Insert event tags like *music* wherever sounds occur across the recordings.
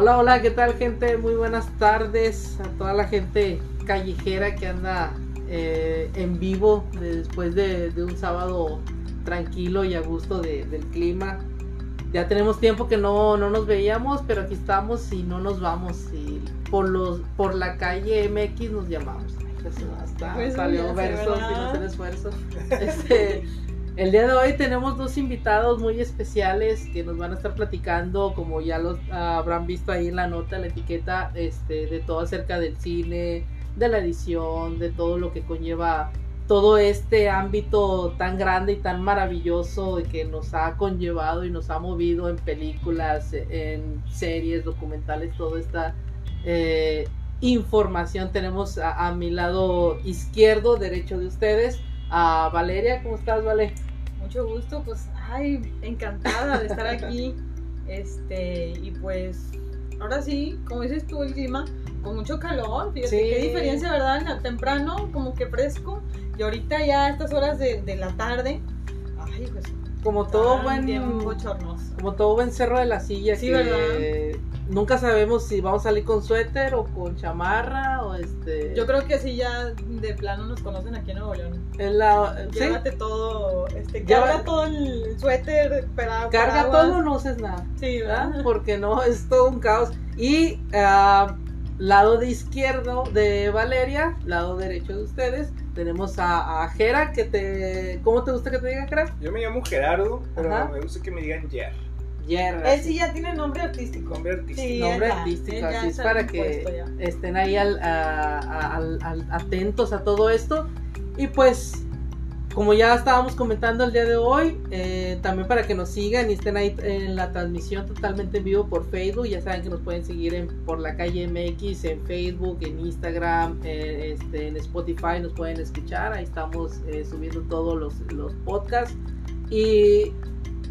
Hola, hola, ¿qué tal gente? Muy buenas tardes a toda la gente callejera que anda eh, en vivo después de, un sábado tranquilo y a gusto del clima. Ya tenemos tiempo que no, nos veíamos, pero aquí estamos y no nos vamos. Y por, los, por la calle MX nos llamamos. Pues salió versos sin hacer esfuerzo. *laughs* Este, el día de hoy tenemos dos invitados muy especiales que nos van a estar platicando, como ya los habrán visto ahí en la nota, la etiqueta, este, de todo acerca del cine, de la edición, de todo lo que conlleva todo este ámbito tan grande y tan maravilloso que nos ha conllevado y nos ha movido en películas, en series, documentales, toda esta eh, información. Tenemos a, a, mi lado izquierdo, derecho de ustedes, a Valeria. ¿Cómo estás, Vale? Mucho gusto, pues, ay, encantada de estar aquí. Este, y pues, ahora sí, como dices tú, el clima, con mucho calor, fíjate qué diferencia, ¿verdad? Temprano, como que fresco, y ahorita ya a estas horas de, de la tarde, ay, pues, como todo buen como todo buen cerro de la silla sí, ¿verdad? Nunca sabemos si vamos a salir con suéter o con chamarra o este. Yo creo que sí ya de plano nos conocen aquí en Nuevo León. En la, Llévate todo, este, carga todo el suéter, para, Carga todo, no uses nada. Sí, ¿verdad? Porque no, *laughs* es todo un caos. Y uh, lado de izquierdo de Valeria, lado derecho de ustedes, tenemos a, a Jera, que te... ¿Cómo te gusta que te digan, Jera? Yo me llamo Gerardo, pero me gusta que me digan Jer. Él sí ya tiene nombre artístico. Nombre artístico. nombre artístico, así es para que estén ahí al, atentos a todo esto. Y pues, como ya estábamos comentando el día de hoy, eh, también para que nos sigan y estén ahí en la transmisión totalmente en vivo por Facebook. Ya saben que nos pueden seguir en, por la calle MX, en Facebook, en Instagram, eh, este, en Spotify, nos pueden escuchar. Ahí estamos eh, subiendo todos los, los podcasts. Y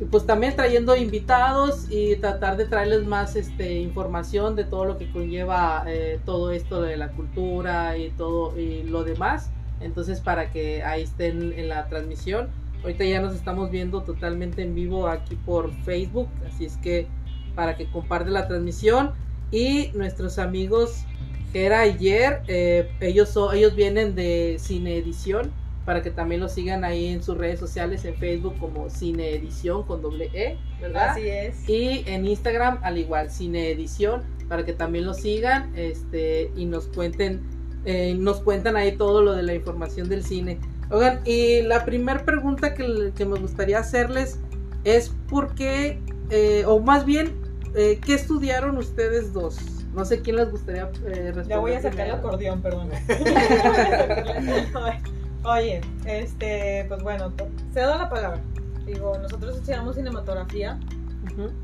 pues también trayendo invitados y tratar de traerles más este, información de todo lo que conlleva eh, todo esto de la cultura y todo y lo demás. Entonces para que ahí estén en la transmisión. Ahorita ya nos estamos viendo totalmente en vivo aquí por Facebook, así es que para que comparten la transmisión y nuestros amigos Gera y Jer, eh, ellos, ellos vienen de Cine Edición para que también lo sigan ahí en sus redes sociales, en Facebook como Cine Edición con doble E, ¿verdad? Así es. Y en Instagram al igual, Cine Edición, para que también lo sigan este, y nos cuenten, eh, nos cuentan ahí todo lo de la información del cine. Oigan, y la primera pregunta que, me gustaría hacerles es por qué, eh, o más bien, eh, ¿qué estudiaron ustedes dos? No sé quién les gustaría responder. Ya voy a sacar el acordeón, perdón. *laughs* *laughs* *laughs* Oye, este, pues bueno, cedo la palabra. Digo, nosotros estudiamos cinematografía.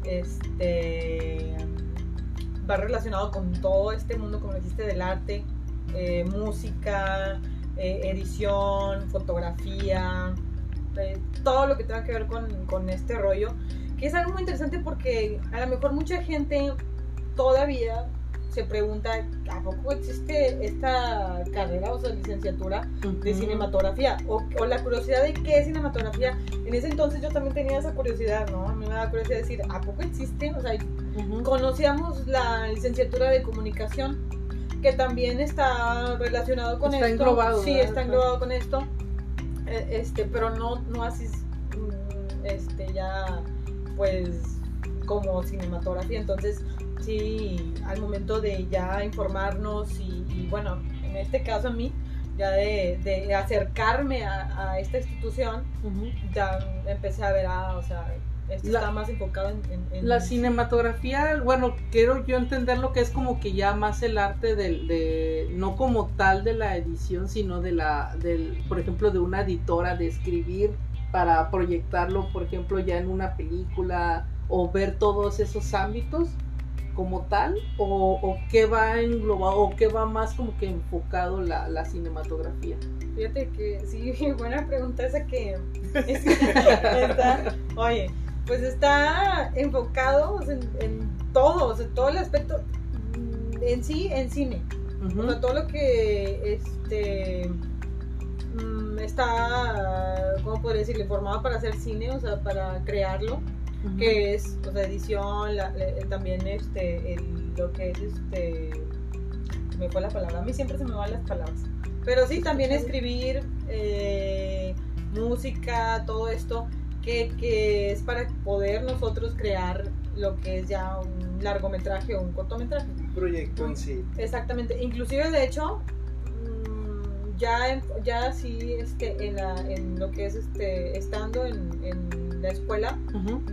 Este va relacionado con todo este mundo, como dijiste, del arte, eh, música, eh, edición, fotografía, eh, todo lo que tenga que ver con, con este rollo. Que es algo muy interesante porque a lo mejor mucha gente todavía se pregunta, ¿a poco existe esta carrera, o sea, licenciatura de cinematografía? O, la curiosidad de qué es cinematografía. En ese entonces yo también tenía esa curiosidad, ¿no? A mí me da curiosidad decir, ¿a poco existe? O sea, conocíamos la licenciatura de comunicación, que también está relacionado con está esto. Englobado, sí, está englobado con esto. E, este, pero no, no así, mm, este, ya, pues, como cinematografía. Entonces, sí, al momento de ya informarnos y, bueno, en este caso a mí, ya de, acercarme a, esta institución, ya empecé a ver, ah, o sea, esto está más enfocado en, La cinematografía, bueno, quiero yo entender lo que es como que ya más el arte del, de, no como tal de la edición, sino de la, del, por ejemplo, de una editora, de escribir para proyectarlo, por ejemplo, ya en una película o ver todos esos ámbitos como tal o, o qué va englobado o qué va más como que enfocado la, la cinematografía? Fíjate que sí, *laughs* buena pregunta esa *laughs* que está, oye, pues está enfocado en, en todo, o sea, todo el aspecto mm, en sí, en cine. O sea, todo lo que este mm, está, ¿cómo podría decirle? Formado para hacer cine, o sea, para crearlo que es o sea, edición, también este, el, lo que es este. Me fue la palabra. A mí siempre se me van las palabras. Pero sí, también escribir eh, música, todo esto, que, que es para poder nosotros crear lo que es ya un largometraje o un cortometraje. Un proyecto en sí. Exactamente. Inclusive, de hecho, mm, ya, ya sí, este, en, la, en lo que es este, estando en, en la escuela,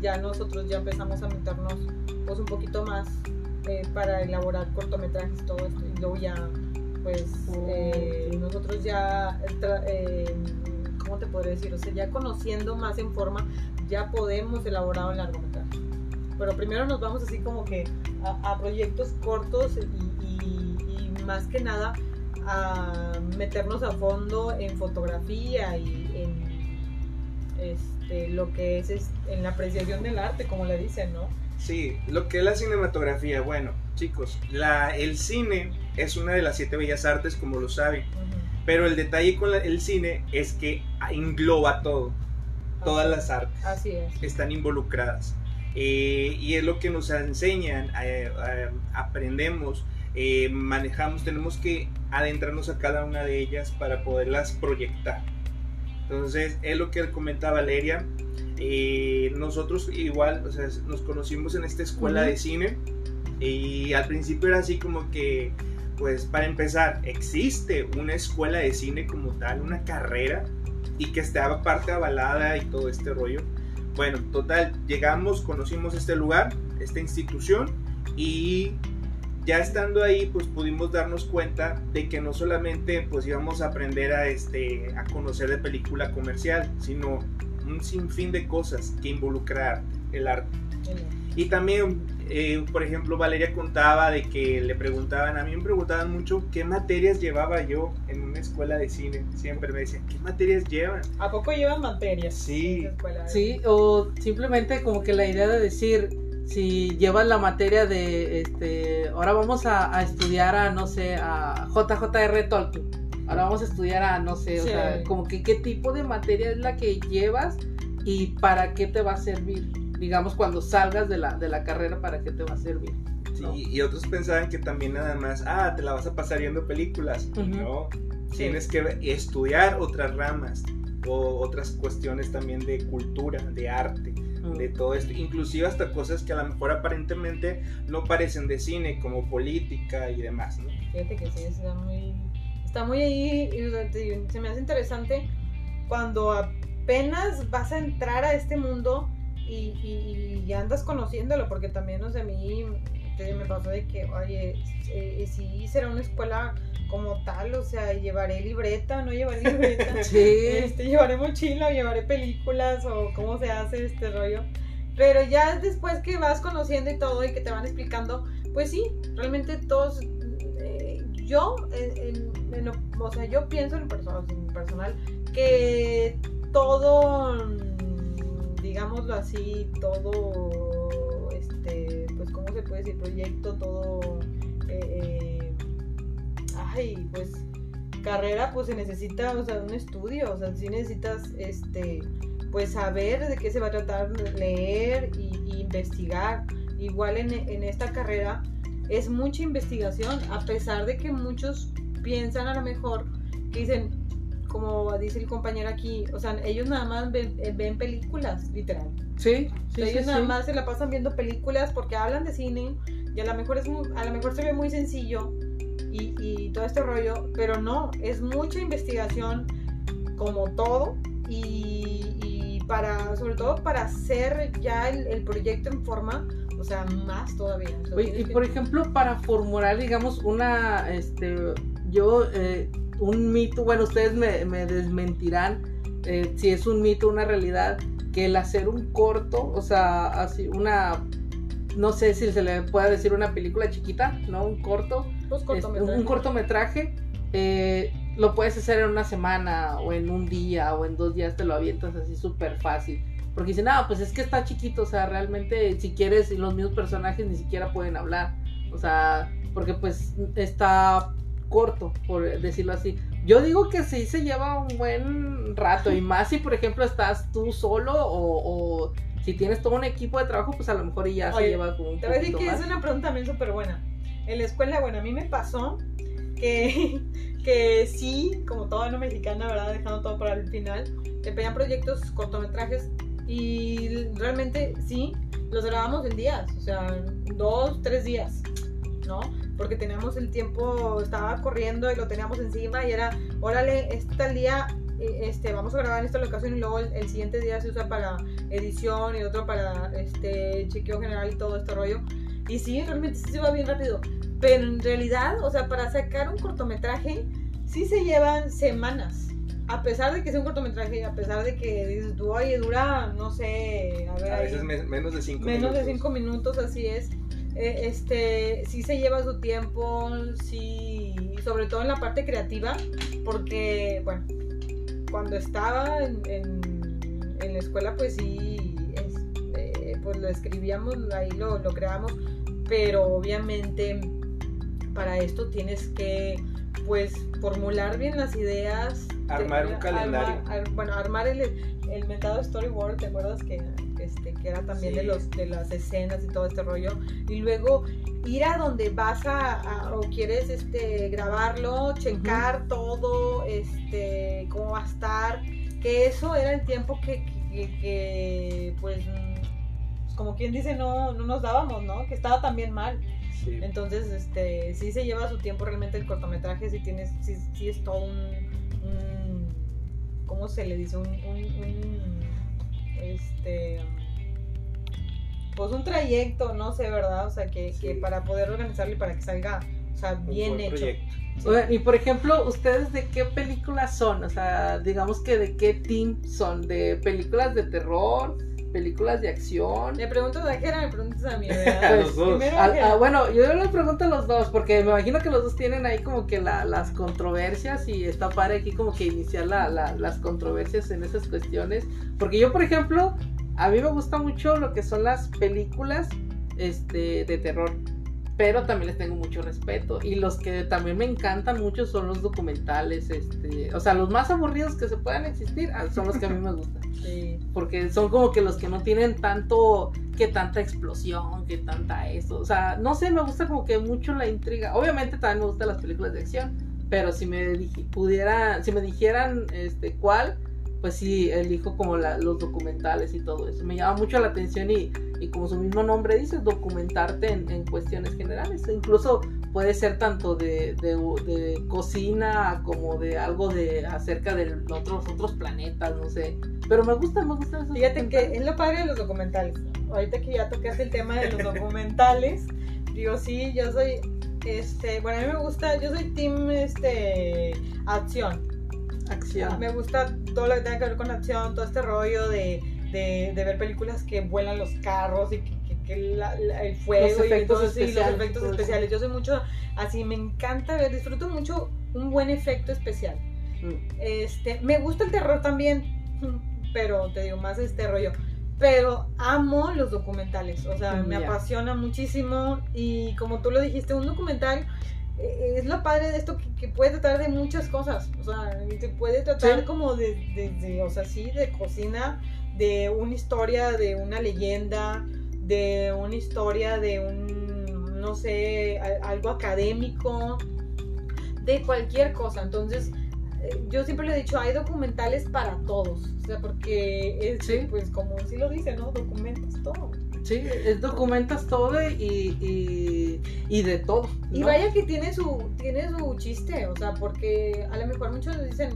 ya nosotros ya empezamos a meternos pues un poquito más eh, para elaborar cortometrajes, todo esto. Y luego ya, pues, oh, eh, nosotros ya, eh, ¿cómo te podría decir? O sea, ya conociendo más en forma, ya podemos elaborar un largometraje pero primero nos vamos así como que a, proyectos cortos y, más que nada a meternos a fondo en fotografía y este, lo que es, en la apreciación del arte, como le dicen, ¿no? Sí, lo que es la cinematografía, bueno, chicos, la, el cine es una de las siete bellas artes, como lo saben, pero el detalle con el cine es que engloba todo, todas las artes Así es. están involucradas. Eh, y es lo que nos enseñan, eh, eh, aprendemos, manejamos, tenemos que adentrarnos a cada una de ellas para poderlas proyectar. Entonces, es lo que comentaba Valeria. nosotros igual, o sea, nos conocimos en esta escuela de cine y al principio era así como que, pues para empezar, existe una escuela de cine como tal, una carrera y que estaba parte avalada y todo este rollo. Bueno, total, llegamos, conocimos este lugar, esta institución y ya estando ahí pues pudimos darnos cuenta de que no solamente pues íbamos a aprender a, este, a conocer de película comercial, sino un sinfín de cosas que involucrar el arte. Y también, eh, por ejemplo, Valeria contaba de que le preguntaban, a mí me preguntaban mucho qué materias llevaba yo en una escuela de cine. Siempre me decían, ¿qué materias llevan? ¿A poco llevan materias? Sí. Sí, o simplemente como que la idea de decir, si llevas la materia de, este, ahora vamos a, estudiar a, no sé, a JJR Tolkien. Ahora vamos a estudiar a, no sé, o sea, como que qué tipo de materia es la que llevas y para qué te va a servir digamos, cuando salgas de la, de la carrera, ¿para qué te va a servir? Sí, y otros pensaban que también nada más, ah, te la vas a pasar viendo películas. No, tienes que estudiar otras ramas o otras cuestiones también de cultura, de arte, de todo esto, inclusive hasta cosas que a lo mejor aparentemente no parecen de cine, como política y demás, ¿no? Fíjate que sí, está muy, está muy ahí, se me hace interesante cuando apenas vas a entrar a este mundo y, y, andas conociéndolo, porque también, o sea, a mí me pasó de que, oye, eh, si será una escuela como tal, o sea, llevaré libreta, no llevaré *laughs* libreta, sí. este, llevaré mochila, o llevaré películas, o cómo se hace este rollo. Pero ya después que vas conociendo y todo y que te van explicando, pues sí, realmente todos, eh, yo, o sea, yo pienso en, en personal que todo digámoslo así, todo, este, pues, ¿cómo se puede decir? Proyecto, todo, eh, eh, ay, pues, carrera, pues se necesita, o sea, un estudio, o sea, sí necesitas, este, pues, saber de qué se va a tratar, leer y, investigar. Igual en, en esta carrera es mucha investigación, a pesar de que muchos piensan a lo mejor que dicen, como dice el compañero aquí, o sea, ellos nada más ven, eh, películas, literal. Sí, sí Ellos nada más se la pasan viendo películas porque hablan de cine y a lo mejor, es, a lo mejor se ve muy sencillo y, y todo este rollo, pero no, es mucha investigación como todo y, y para, sobre todo para hacer ya el, el proyecto en forma, o sea, más todavía. Oye, y por ejemplo, para formular, digamos, una, este, yo eh, un mito, bueno, ustedes me, desmentirán eh, si es un mito, una realidad, que el hacer un corto, o sea, así una, no sé si se le puede decir una película chiquita, ¿no? Un corto, un cortometraje, eh, lo puedes hacer en una semana o en un día o en dos días te lo avientas así súper fácil. Porque dicen, no, pues es que está chiquito, o sea, realmente si quieres, los mismos personajes ni siquiera pueden hablar. O sea, porque pues está corto, por decirlo así. Yo digo que sí se lleva un buen rato y más si por ejemplo estás tú solo o, si tienes todo un equipo de trabajo, pues a lo mejor ya se lleva como un Te voy a decir que es una pregunta también súper buena. En la escuela, bueno, a mí me pasó que, *laughs* que sí, como toda una mexicana, ¿verdad? Dejando todo para el final, te pedían proyectos, cortometrajes y realmente sí, los grabamos en días, o sea, dos, tres días, ¿no? Porque teníamos el tiempo, estaba corriendo y lo teníamos encima y era, órale, este día eh, este, vamos a grabar en esta locación y luego el, siguiente día se usa para edición y otro para este chequeo general y todo este rollo. Y sí, realmente sí se va bien rápido. Pero en realidad, o sea, para sacar un cortometraje, sí se llevan semanas. A pesar de que sea un cortometraje, a pesar de que dices tú, oye, dura, no sé, a ver. A veces menos de cinco minutos. Menos de cinco minutos, así es. Eh, este, sí se lleva su tiempo, sí, sobre todo en la parte creativa, porque, bueno, cuando estaba en, la escuela, pues sí, pues lo escribíamos, ahí lo, lo creamos, pero obviamente para esto tienes que pues formular bien las ideas. Armar un calendario. bueno, armar el, el mentado storyboard, ¿te acuerdas que, este, que era también de, los, de las escenas y todo este rollo? Y luego ir a donde vas a, o quieres este, grabarlo, checar todo, este, cómo va a estar, que eso era el tiempo que, que, pues, como quien dice, no, no nos dábamos, ¿no? Que estaba también mal. Entonces, este, sí se lleva su tiempo realmente el cortometraje, sí tienes, sí, es todo un, ¿cómo se le dice? Un, un, este, pues un trayecto, no sé, ¿verdad? O sea, que, que para poder organizarlo y para que salga, o sea, bien hecho. Y por ejemplo, ¿ustedes de qué películas son? O sea, digamos que de qué team son, de películas de terror, películas de acción. Me preguntas a Jera, me preguntas a mí, *laughs* a los dos. bueno, yo les pregunto a los dos, porque me imagino que los dos tienen ahí como que las controversias y está padre aquí como que iniciar las controversias en esas cuestiones. Porque yo, por ejemplo, a mí me gusta mucho lo que son las películas este, de terror pero también les tengo mucho respeto. Y los que también me encantan mucho son los documentales, este, o sea, los más aburridos que se puedan existir ah, son los que a mí me gustan. *laughs* Porque son como que los que no tienen tanto, que tanta explosión, que tanta eso. O sea, no sé, me gusta como que mucho la intriga. Obviamente también me gustan las películas de acción, pero si me pudiera, si me dijeran este cuál, pues sí, elijo como los documentales y todo eso. Me llama mucho la atención y, como su mismo nombre dice, documentarte en, cuestiones generales. Incluso puede ser tanto de, cocina como de algo de acerca de otros, otros planetas, no sé. Pero me gusta, me gusta eso. Fíjate que es lo padre de los documentales. Ahorita que ya tocaste el tema de los documentales, digo, sí, yo soy, este, bueno, a mí me gusta, yo soy team, este, acción Acción. Me gusta todo lo que tenga que ver con acción, todo este rollo de, de, ver películas que vuelan los carros y que, el fuego los efectos, especiales, los efectos especiales. Yo soy mucho así, me encanta ver, disfruto mucho un buen efecto especial. Mm. Este, me gusta el terror también, *laughs* pero te digo más este rollo. Pero amo los documentales, o sea, mm, me apasiona muchísimo y como tú lo dijiste, un documental es lo padre de esto que, puede tratar de muchas cosas. O sea, te puede tratar como de, o sea, sí, de cocina, de una historia, de una leyenda, de una historia, de un, no sé, algo académico, de cualquier cosa. Entonces, eh, yo siempre le he dicho, hay documentales para todos. O sea, porque es, pues como sí lo dice, ¿no? Documentas todo. Sí, es, documentas todo y, y, de todo. Y vaya que tiene su, tiene su chiste, o sea, porque a lo mejor muchos dicen,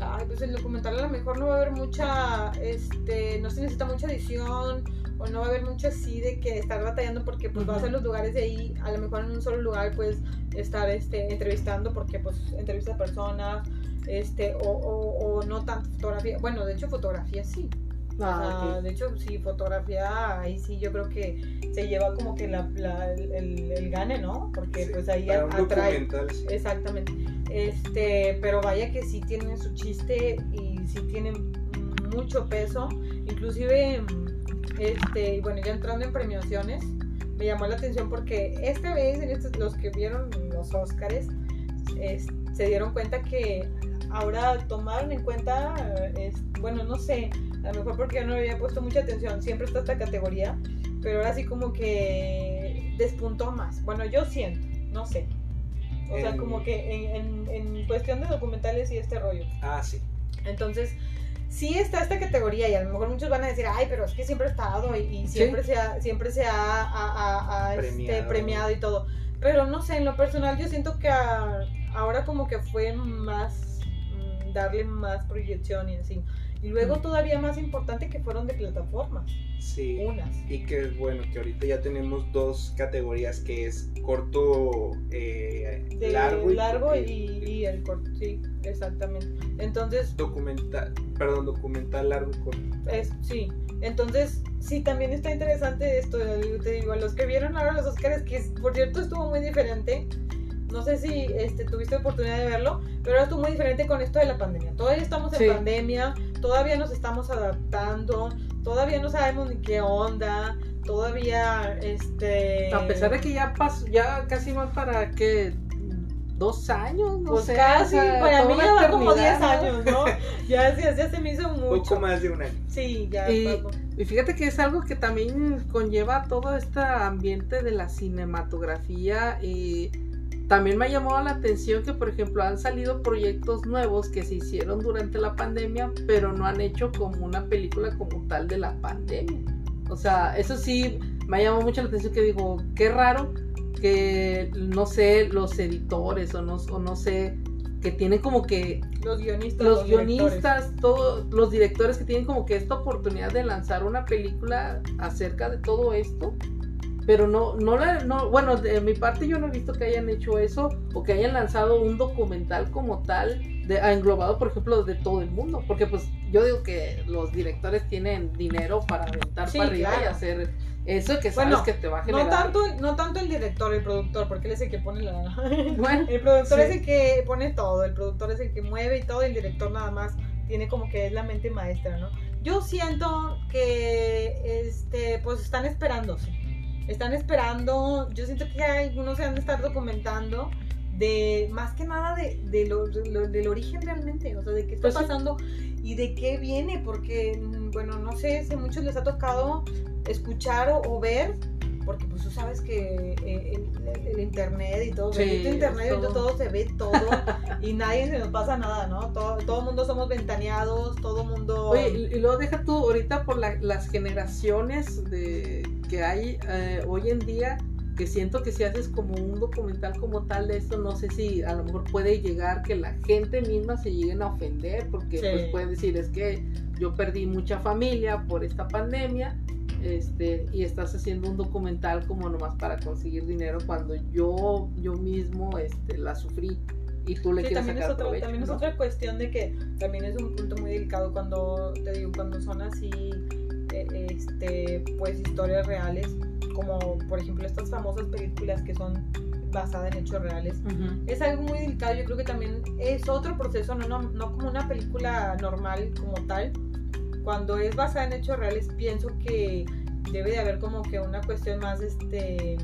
ay, pues el documental a lo mejor no va a haber mucha, este, no se necesita mucha edición, o no va a haber mucho así de que estar batallando porque pues vas a los lugares de ahí, a lo mejor en un solo lugar puedes estar este, entrevistando porque pues entrevista a personas, este, o, o, o no tanto fotografía, bueno, de hecho fotografía sí, Ah, de hecho, sí, fotografía, ahí sí yo creo que se lleva como que la, el, el, gane, ¿no? Porque pues ahí atrae. Exactamente. Este, pero vaya que sí tienen su chiste y sí tienen mucho peso. Inclusive, este, bueno, ya entrando en premiaciones, me llamó la atención porque esta vez, en estos, los que vieron los Oscars, se dieron cuenta que ahora tomaron en cuenta, bueno, no sé, a lo mejor porque yo no había puesto mucha atención, siempre está esta categoría, pero ahora sí como que despuntó más. Bueno, yo siento, no sé. O sea, como que en, en, en cuestión de documentales y este rollo. Ah, sí. Entonces, sí está esta categoría y a lo mejor muchos van a decir, ay, pero es que siempre ha estado y, y siempre se ha, siempre se ha, ha- ha, este, Premiado. premiado y todo. Pero no sé, en lo personal yo siento que ahora como que fue más darle más proyección y así. Y luego Mm. todavía más importante que fueron de plataformas, Sí. unas. Y que bueno, que ahorita ya tenemos dos categorías que es corto, eh, De largo largo, y, y, y el corto, sí, exactamente. Entonces, documental, perdón, documental largo y corto. Es, sí, entonces sí, también está interesante esto. Te digo, los que vieron ahora los Oscars, que por cierto estuvo muy diferente. No sé si este, tuviste oportunidad de verlo, pero ahora estuvo muy diferente con esto de la pandemia. Todavía estamos en Sí. pandemia, todavía nos estamos adaptando, todavía no sabemos ni qué onda, todavía, este... A pesar de que ya pasó, ya casi van para que dos años, no Pues sé. casi, o sea, para mí ya va como 10 eternidad, ¿no? años, ¿no? *laughs* Ya, ya, ya se me hizo mucho. Poco más de un año. Sí, ya. Y-. Y fíjate que es algo que también conlleva todo este ambiente de la cinematografía y también me ha llamado la atención que por ejemplo han salido proyectos nuevos que se hicieron durante la pandemia pero no han hecho como una película como tal de la pandemia. O sea, eso sí me ha llamado mucho la atención que digo, qué raro que no sé, los editores o no, o no sé, que tienen como que Los guionistas. los guionistas, todos los directores que tienen como que esta oportunidad de lanzar una película acerca de todo esto, pero no, no la, no, bueno, de mi parte yo no he visto que hayan hecho eso o que hayan lanzado un documental como tal, de, ah, englobado por ejemplo de todo el mundo, porque pues yo digo que los directores tienen dinero para aventar Sí, para arriba y hacer eso que sabes Bueno, que te va a generar. No tanto, no tanto el director, el productor, porque él es el que pone la... *laughs* Bueno, El productor Sí. es el que pone todo, el productor es el que mueve y todo, y el director nada más tiene como que es la mente maestra, ¿no? Yo siento que, este, pues están esperándose, están esperando, yo siento que algunos se han de estar documentando de, más que nada de, de lo- de lo- del origen realmente, o sea, de qué está Pues sí. pasando y de qué viene, porque, mm, bueno, no sé si a muchos les ha tocado escuchar o, o ver, porque pues tú sabes que eh, el, el- el internet y todo, Sí, bendito internet, es ahorita todo. todo se ve todo y nadie se nos pasa nada, ¿no? Todo, todo el mundo somos ventaneados, todo el mundo... Oye, y, y luego deja tú ahorita por la- las generaciones de que hay eh, hoy en día, que siento que si haces como un documental como tal de esto, no sé si a lo mejor puede llegar que la gente misma se lleguen a ofender, porque Sí. pues pueden decir, es que yo perdí mucha familia por esta pandemia, este, y estás haciendo un documental como nomás para conseguir dinero cuando yo, yo mismo este, la sufrí. Y tú le Sí, quieres también, es sacar otra, provecho, también es ¿no? otra cuestión de que también es un punto muy delicado cuando te digo cuando son así este pues historias reales como por ejemplo estas famosas películas que son basadas en hechos reales. Es algo muy delicado yo creo que también es otro proceso no, no, no como una película normal como tal. Cuando es basada en hechos reales pienso que debe de haber como que una cuestión más este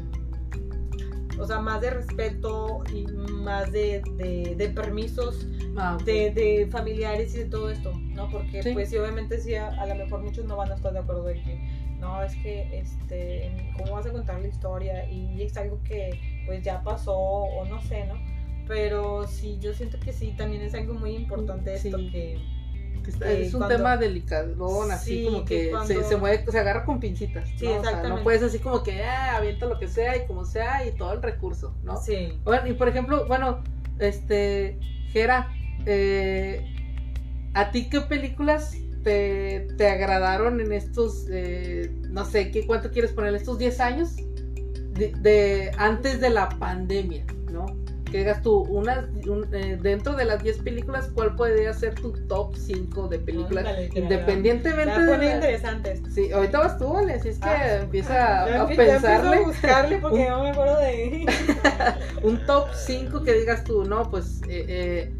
o sea más de respeto y más de, de, de permisos Ah, de, de familiares y de todo esto, ¿no? Porque Sí. pues sí, obviamente sí, a, a lo mejor muchos no van a estar de acuerdo de que, no, es que, este, ¿cómo vas a contar la historia? Y es algo que pues ya pasó o no sé, ¿no? Pero sí, yo siento que sí, también es algo muy importante esto Sí. que... Que está- que es un cuando- tema delicadón, así Sí, como que que, cuando- se, se mueve, se agarra con pincitas. Sí, ¿no? O sea, no puedes así como que ah, avienta lo que sea y como sea y todo el recurso, ¿no? Sí. Bueno, y por ejemplo, bueno, este, Jera, eh, ¿a ti qué películas te, te agradaron en estos, eh, no sé, ¿qué, cuánto quieres poner, estos 10 años de, de- antes de la pandemia. Que digas tú, una, un- eh, dentro de las 10 películas, ¿cuál podría ser tu top 5 de películas? Ándale, que la- Independientemente a de la- interesante esto. Sí, ahorita vas tú, Ale, así es que Ah, empieza Ya a, ya pensarle a buscarle *laughs* porque Un- no me acuerdo de... *laughs* un top 5 que digas tú, no, pues eh, eh,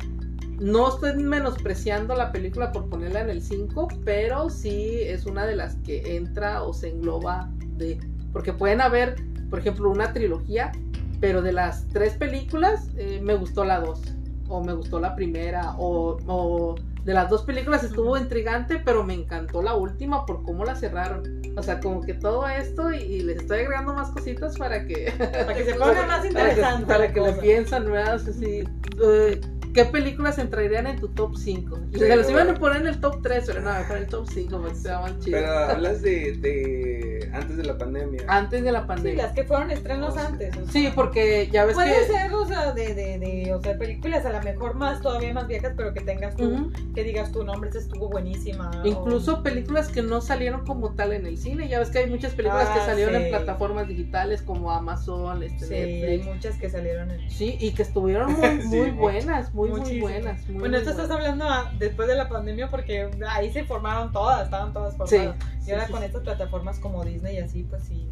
no estoy menospreciando la película por ponerla en el 5, pero sí es una de las que entra o se engloba de... Porque pueden haber, por ejemplo, una trilogía, pero de las tres películas eh, me gustó la 2, o me gustó la primera, o, o de las dos películas estuvo intrigante, pero me encantó la última por cómo la cerraron. O sea, como que todo esto y, y les estoy agregando más cositas para que Para que se *laughs* ponga más para que, interesante. para que le piensan, ¿verdad? O sea, sí, eh, ¿Qué películas entrarían en tu top 5? Y Sí, se los iban a poner en el top 3, pero no, mejor en el top 5 porque se más chido. Pero hablas de, de antes de la pandemia. Antes de la Sí, pandemia. las que fueron estrenos antes. o sea. Sí, porque ya ves Puede que. ser, o sea, de, de, de, o sea, películas a lo mejor más, todavía más viejas, pero que tengas tú, Ujú. que digas tu nombre, esa estuvo buenísima. o- Incluso películas que no salieron como tal en el cine. Ya ves que hay muchas películas que Ah, salieron en sí. plataformas digitales como Amazon, este, Sí, hay Netflix. muchas que salieron en... Sí, y que estuvieron muy, *laughs* Sí, muy buenas, muy, muy buenas. muy, Bueno, muy esto estás hablando a- después de la pandemia porque ahí se formaron todas, estaban todas formadas. sí, y ahora sí, con sí. estas plataformas como Disney y así, pues sí,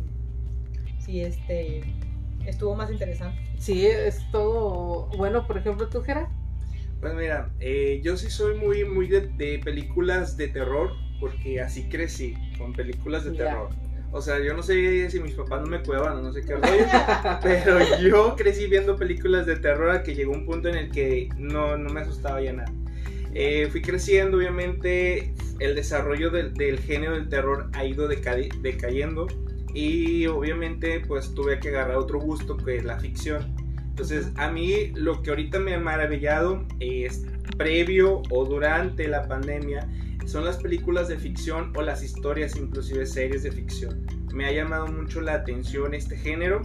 sí, este, estuvo más interesante. Sí, es todo. Bueno, por ejemplo, tú, Jera. Pues mira, eh, yo sí soy muy, muy de, de películas de terror, porque así crecí, con películas de Ya. terror. O sea, yo no sé si mis papás no me cuidaban o no sé qué rollo, *laughs* pero yo crecí viendo películas de terror a que llegó un punto en el que no, no me asustaba ya nada. Eh, fui creciendo, obviamente, el desarrollo del, del género del terror ha ido deca- decayendo y obviamente pues tuve que agarrar otro gusto que es la ficción. Entonces, a mí lo que ahorita me ha maravillado es previo o durante la pandemia son las películas de ficción o las historias, inclusive series de ficción. Me ha llamado mucho la atención este género.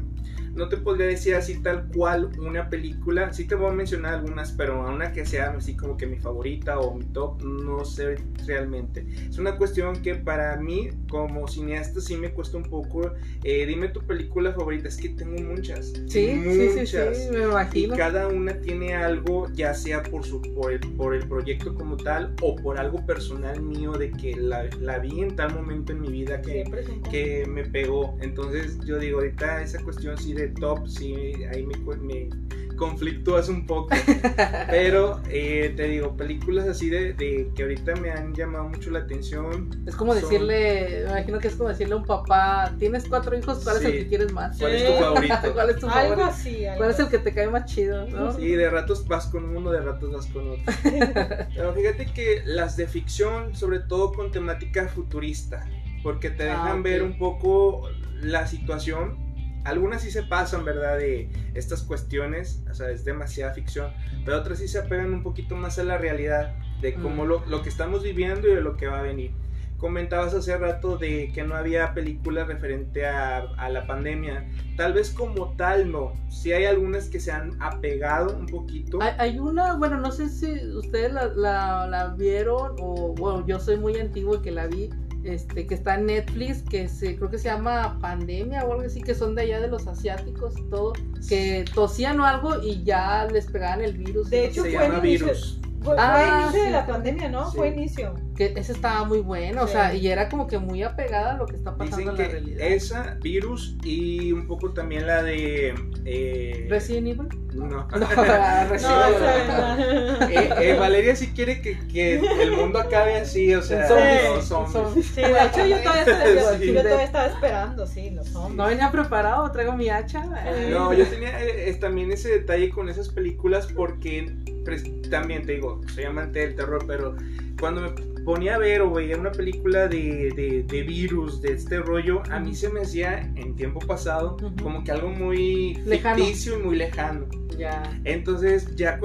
No te podría decir así tal cual una película, sí te voy a mencionar algunas, pero a una que sea así como que mi favorita o mi top, no sé realmente. Es una cuestión que para mí como cineasta sí me cuesta un poco. Eh, dime tu película favorita, es que tengo muchas. Sí, sí, sí, sí, muchas. me Y imagino. cada una tiene algo, ya sea por, su, por, el, por el proyecto como tal o por algo personal mío de que la, la vi en tal momento en mi vida que, que me pegó. Entonces yo digo, ahorita esa cuestión sí de top, sí, ahí me, me conflictúas un poco. *laughs* Pero eh, te digo, películas así de, de que ahorita me han llamado mucho la atención. Es como son- decirle, me imagino que es como decirle a un papá, tienes cuatro hijos, ¿cuál es el que quieres más? ¿Cuál es tu favorito? *laughs* ¿Cuál es tu Algo favorito? así. algo ¿Cuál es el que te cae más chido? ¿no? Sí, de ratos vas con uno, de ratos vas con otro. *laughs* Pero fíjate que las de ficción, sobre todo con temática futurista, porque te Ah, dejan ver un poco la situación. Algunas sí se pasan, ¿verdad? De estas cuestiones, o sea, es demasiada ficción, pero otras sí se apegan un poquito más a la realidad, de cómo Mm. lo, lo que estamos viviendo y de lo que va a venir. Comentabas hace rato de que no había películas referente a, a la pandemia. Tal vez como tal no. Sí hay algunas que se han apegado un poquito. Hay, hay una, bueno, no sé si ustedes la, la, la vieron o, bueno, yo soy muy antiguo que la vi, este, que está en Netflix, que se, creo que se llama Pandemia o algo así, que son de allá de los asiáticos y todo, que tosían o algo y ya les pegaban el virus. De hecho, se fue llama el inicio- virus. Fue, fue Ah, inicio de la pandemia, ¿no? Sí. Fue inicio. Que ese estaba muy bueno, o sea, y era como que muy apegada a lo que está pasando Dicen en la que realidad. esa, virus y un poco también la de... eh, Resident Evil. No. No, *laughs* *laughs* No, Resident Evil. esa- Eh, eh, Valeria sí quiere que, que el mundo acabe así, o sea, los zombies. Zombies. Sí, de hecho yo todavía, estaba, *laughs* Sí. yo todavía estaba esperando, sí, los zombies. No venía preparado, traigo mi hacha. eh. No, yo tenía eh, eh, también ese detalle con esas películas porque pues, también te digo, soy amante del terror, pero cuando me ponía a ver o veía una película de, de- de virus, de este rollo, a mí se me hacía en tiempo pasado como que algo muy Lejano. ficticio y muy lejano. Ya. Entonces ya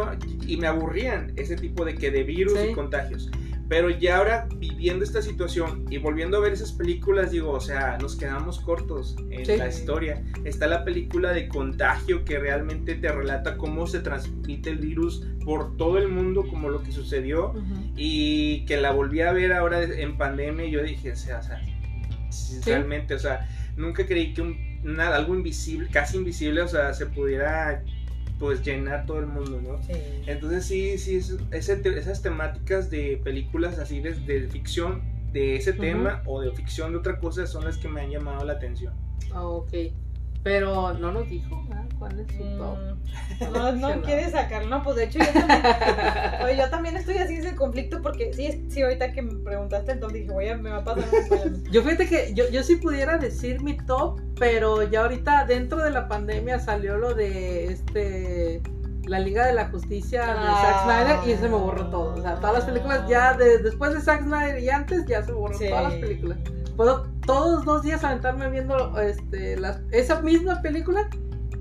y me aburrían ese tipo de que de virus Sí. y contagios. Pero ya ahora viviendo esta situación y volviendo a ver esas películas, digo, o sea, nos quedamos cortos en Sí. la historia. Está la película de contagio que realmente te relata cómo se transmite el virus por todo el mundo, como lo que sucedió. Y que la volví a ver ahora en pandemia y yo dije, o sea, o sea, realmente, o sea, nunca creí que un, algo invisible, casi invisible, o sea, se pudiera pues llenar todo el mundo, ¿no? Sí. Entonces sí, sí, es- ese esas temáticas de películas así de, de ficción de ese tema o de ficción de otra cosa son las que me han llamado la atención. Ah, ok. Pero no nos dijo ¿verdad? cuál es su top. Mm, *laughs* No, no quiere sacarlo, no, pues de hecho yo también, yo también estoy así en ese conflicto porque sí, sí, ahorita que me preguntaste, entonces dije, voy a, me va a pasar. *laughs* Yo fíjate que yo, yo sí pudiera decir mi top, pero ya ahorita dentro de la pandemia salió lo de este la Liga de la Justicia de Ah. Zack Snyder y se me borró todo. O sea, todas las películas ya de, después de Zack Snyder y antes ya se me borró Sí. todas las películas. Puedo todos dos días aventarme viendo este, las, esa misma película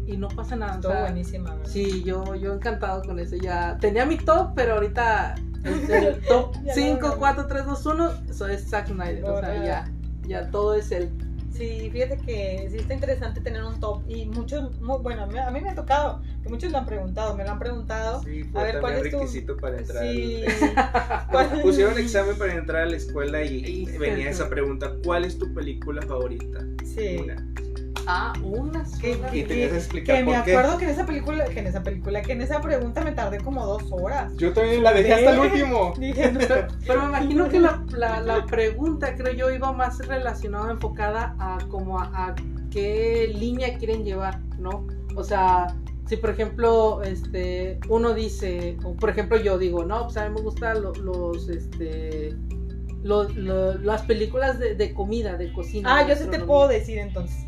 y no pasa nada. o Estuvo sea, buenísima, ¿verdad? Sí, yo, yo encantado con eso. Ya tenía mi top, pero ahorita el, *laughs* el top Ya no, 5, no. 4, 3, 2, 1, eso es Zack Snyder. O sea, ya, ya todo es él. Sí, fíjate que sí está interesante tener un top y muchos, mu- bueno, a mí, a me ha tocado, que muchos lo han preguntado, me lo han preguntado. Sí, A fue ver, ¿cuál es tu- requisito para entrar. Sí. al- *laughs* *laughs* ¿Cuál- Pusieron examen para entrar a la escuela y Híjole. venía esa pregunta, ¿cuál es tu película favorita? Sí. Una. Ah, una ¿Qué- sola. Y tenías que explicar Que me qué. acuerdo que en esa película, que en esa película, que en esa pregunta me tardé como dos horas. Yo también la dejé hasta el último. *laughs* Dije, no, Pero, pero me imagino que la, la, la *laughs* pregunta, creo yo, iba más relacionada, enfocada a como a, a qué línea quieren llevar, ¿no? O sea, si por ejemplo, este, uno dice, o por ejemplo yo digo, no, pues a mí me gustan lo- los, este, lo- lo- las películas de, de comida, de cocina. Ah, de yo sí te puedo decir entonces.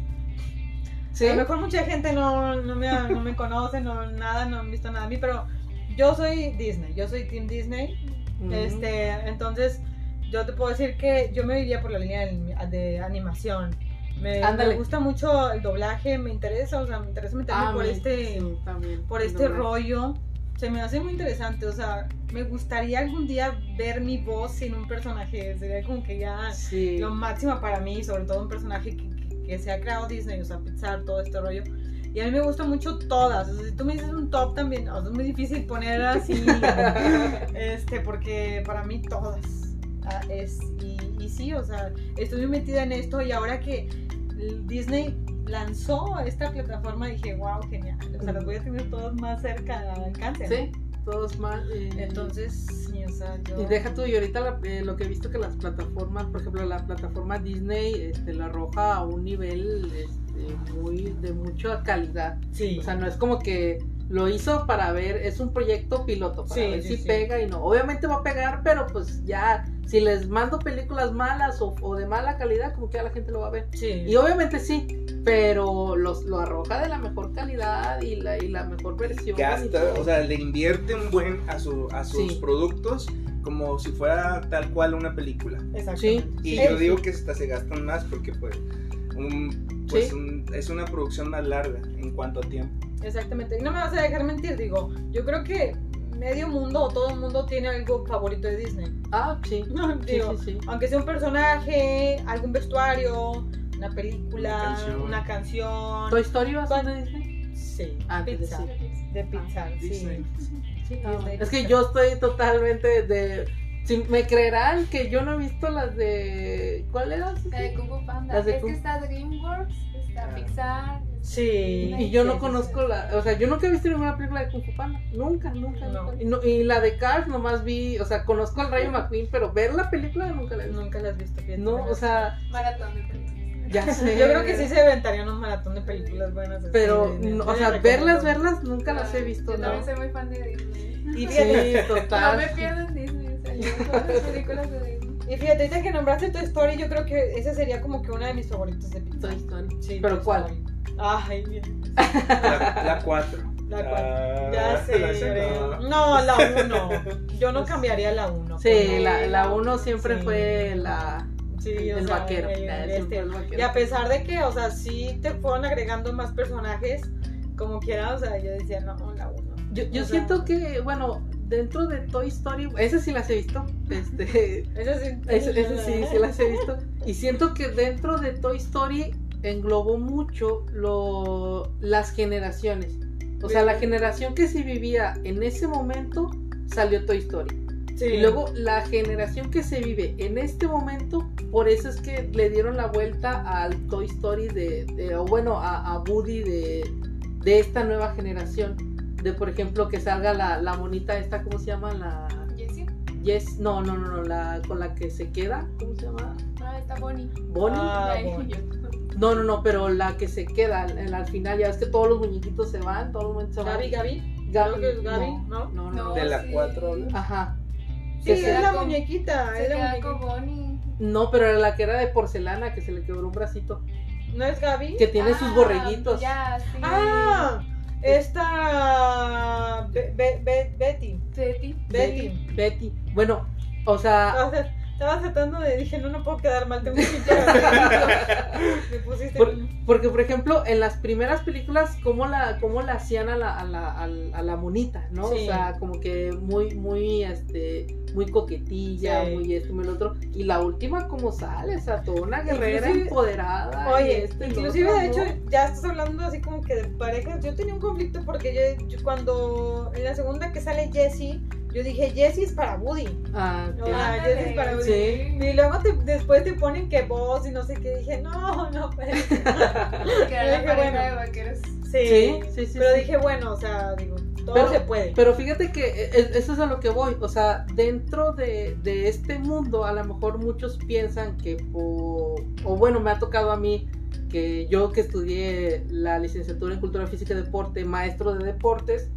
¿Sí? A lo mejor mucha gente no, no, me, no me conoce, no, nada, no han visto nada de mí, pero yo soy Disney, yo soy Team Disney. Ujú. Este, entonces, yo te puedo decir que yo me iría por la línea de, de animación. Me, me gusta mucho el doblaje, me interesa, o sea, me interesa meterme Ah, por me- este, sí, también, por este rollo. Se me hace muy interesante, o sea, me gustaría algún día ver mi voz sin un personaje, sería como que ya Sí. lo máximo para mí, sobre todo un personaje que, que- se ha creado Disney, o sea, Pixar, todo este rollo. Y a mí me gustan mucho todas, o sea, si tú me dices un top también, o sea, es muy difícil poner así, *laughs* este, porque para mí todas ah, es, y, y sí, o sea, estoy muy metida en esto y ahora que Disney lanzó esta plataforma dije, wow, genial, o sea, las voy a tener todas más cerca al alcance. ¿no? Todos más. eh, Entonces, sí, o sea, yo... Y deja tú, y ahorita la- eh, lo que he visto que las plataformas, por ejemplo, la plataforma Disney este, la arroja a un nivel este, muy de mucha calidad. Sí. O sea, no es como que lo hizo para ver, es un proyecto piloto, para Sí, ver sí, si sí. pega y no. Obviamente va a pegar, pero pues ya, si les mando películas malas o, o de mala calidad, como que ya la gente lo va a ver. sí. Y obviamente sí, pero los, lo arroja de la mejor calidad y la, y la mejor versión. y Gasta, o sea, le invierte un buen a, su, a sus Sí. productos como si fuera tal cual una película. Exactamente. Y Sí. yo digo que hasta se gastan más porque pues, un- pues Sí. un- es una producción más larga en cuanto a tiempo. Exactamente. Y no me vas a dejar mentir, digo, yo creo que medio mundo o todo el mundo tiene algo favorito de Disney. Ah, sí. *laughs* Sí, digo, sí, sí. aunque sea un personaje, algún vestuario, una película, Una canción. una canción. ¿Toy Story va a ser ¿Cuál? de Disney? Sí, Antes de Pixar. sí. De Pixar, sí. Disney. Sí, Ah, Disney, es que yo estoy totalmente de. Si me creerán que yo no he visto las de. ¿Cuál era? La de Kung Fu Panda. Las de es Kung- que está Está Ah. Pixar. Sí. Y yo no conozco la. O sea, yo nunca he visto ninguna película de Kung Fu Panda. Nunca, nunca. No. nunca. Y, no- y la de Cars nomás vi. O sea, conozco al Rayo McQueen, pero ver la película nunca la he visto. Nunca las has visto. fíjate, No, o sea, Maratón de películas. ya sé. *laughs* Yo creo que sí se aventarían un maratón de películas buenas. Pero, no, o sea, recomiendo. verlas, verlas, nunca las he visto, Yo ¿no? también soy muy fan de Disney. Y *laughs* No me pierdo en Disney. O sea, yo todas las películas de Disney. Y fíjate, ahorita que nombraste Toy Story, yo creo que esa sería como que una de mis favoritas de Pixar. Toy Story. Sí, ¿Pero Toy cuál? Story. Ay, bien. La 4. La cual- ya sé. No, la 1. Yo no cambiaría la 1. Sí, la, la uno siempre Sí. fue la. Sí, o el sea, vaquero. el- Ah, el este. el vaquero. Y a pesar de que, o sea, sí te fueron agregando más personajes, como quiera, o sea, yo decía, no, la 1. Yo, yo O sea- siento que, bueno, dentro de Toy Story, esas sí las he visto. Este, *laughs* Esa sí. ese sí, sí las he visto. Y siento que dentro de Toy Story englobó mucho lo, las generaciones. O sea, la generación que se vivía en ese momento salió Toy Story. Sí. Y luego la generación que se vive en este momento, por eso es que le dieron la vuelta al Toy Story de, de- o bueno, a, a Woody de, de esta nueva generación. De por ejemplo que salga la, la monita esta, ¿cómo se llama? La Jessie. Yes, no, no, no, no, la con la que se queda, ¿cómo se llama? Ah, está Bonnie. Bonnie. Ah, Ay, Bonnie. *laughs* No, no, no, pero la que se queda al, al final, ya ves que todos los muñequitos se van, todos los muñequitos se van. Gaby, Gaby. Gaby, Creo que es Gaby, ¿no? no, no, no. No. De la sí. 4 Ajá. Sí, Que es la con- muñequita. Se Es la muñequita. con Bonnie. No, pero era la que era de porcelana, que se le quebró un bracito. ¿No es Gaby? Que tiene sus Ah, borreguitos. Ya, sí. Ah, Esta. Be- Be- Be- Betty. Betty. Betty. Betty. Bueno, o sea, Estaba, tratando de. Dije, no, no puedo quedar mal, tengo que. *laughs* Me pusiste. Por- porque por ejemplo, en las primeras películas, ¿cómo la, cómo la hacían a la, a la, a la monita, ¿no? Sí. O sea, como que muy, muy, este, muy coquetilla, Sí. muy esto, muy lo otro. Y la última, ¿cómo sale? O sea, toda una guerrera Inclusive- empoderada. Oye, esto inclusive de hecho, ya estás hablando así como que de parejas. Yo tenía un conflicto porque yo, yo cuando en la segunda que sale Jessie, yo dije Jessie es para Woody. Ah, No, ah. Jessie es para Woody. Sí. Y luego te- después te ponen que vos y no sé qué. Dije, no, no, pues. *laughs* Que era la bueno. de vaqueros. Sí, Sí, sí, sí. Pero sí. dije, bueno, o sea, digo, todo Pero- se puede. Pero fíjate que e- e- eso es a lo que voy. O sea, dentro de, de este mundo, a lo mejor muchos piensan que, po- o bueno, me ha tocado a mí que yo que estudié la licenciatura en Cultura Física y Deporte, maestro de deportes,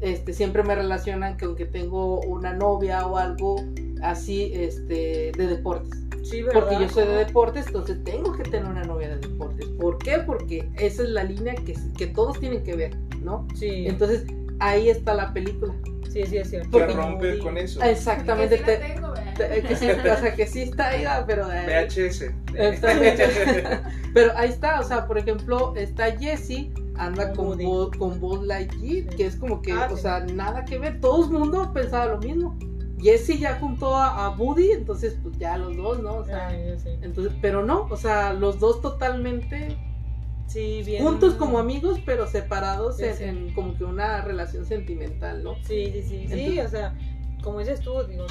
este, siempre me relacionan que aunque tengo una novia o algo así, este, de deportes. sí, ¿verdad? Porque yo soy de deportes, entonces tengo que tener una novia de deportes. ¿Por qué? Porque esa es la línea que, que todos tienen que ver, ¿no? Sí, Entonces, ahí está la película. sí, sí, es cierto. Que Porque- rompe con eso. Exactamente. Que sí te- la tengo, ¿verdad? te- que sí, o sea, que sí está ahí, ah, pero... eh, VHS. *laughs* Pero ahí está, o sea, por ejemplo, está Jessie, anda Con. Buzz, con Buzz Lightyear, Sí. que es como que, Ah, o sí. sea, nada que ver. Todo el mundo pensaba lo mismo. Jessie ya juntó a, a Woody, entonces pues ya los dos, ¿no? O sea, sé. entonces, pero no, o sea, los dos totalmente Sí, bien. juntos como amigos, pero separados en, como que una relación sentimental, ¿no? Sí, sí, sí. Sí, o sea, como dices tú, digo,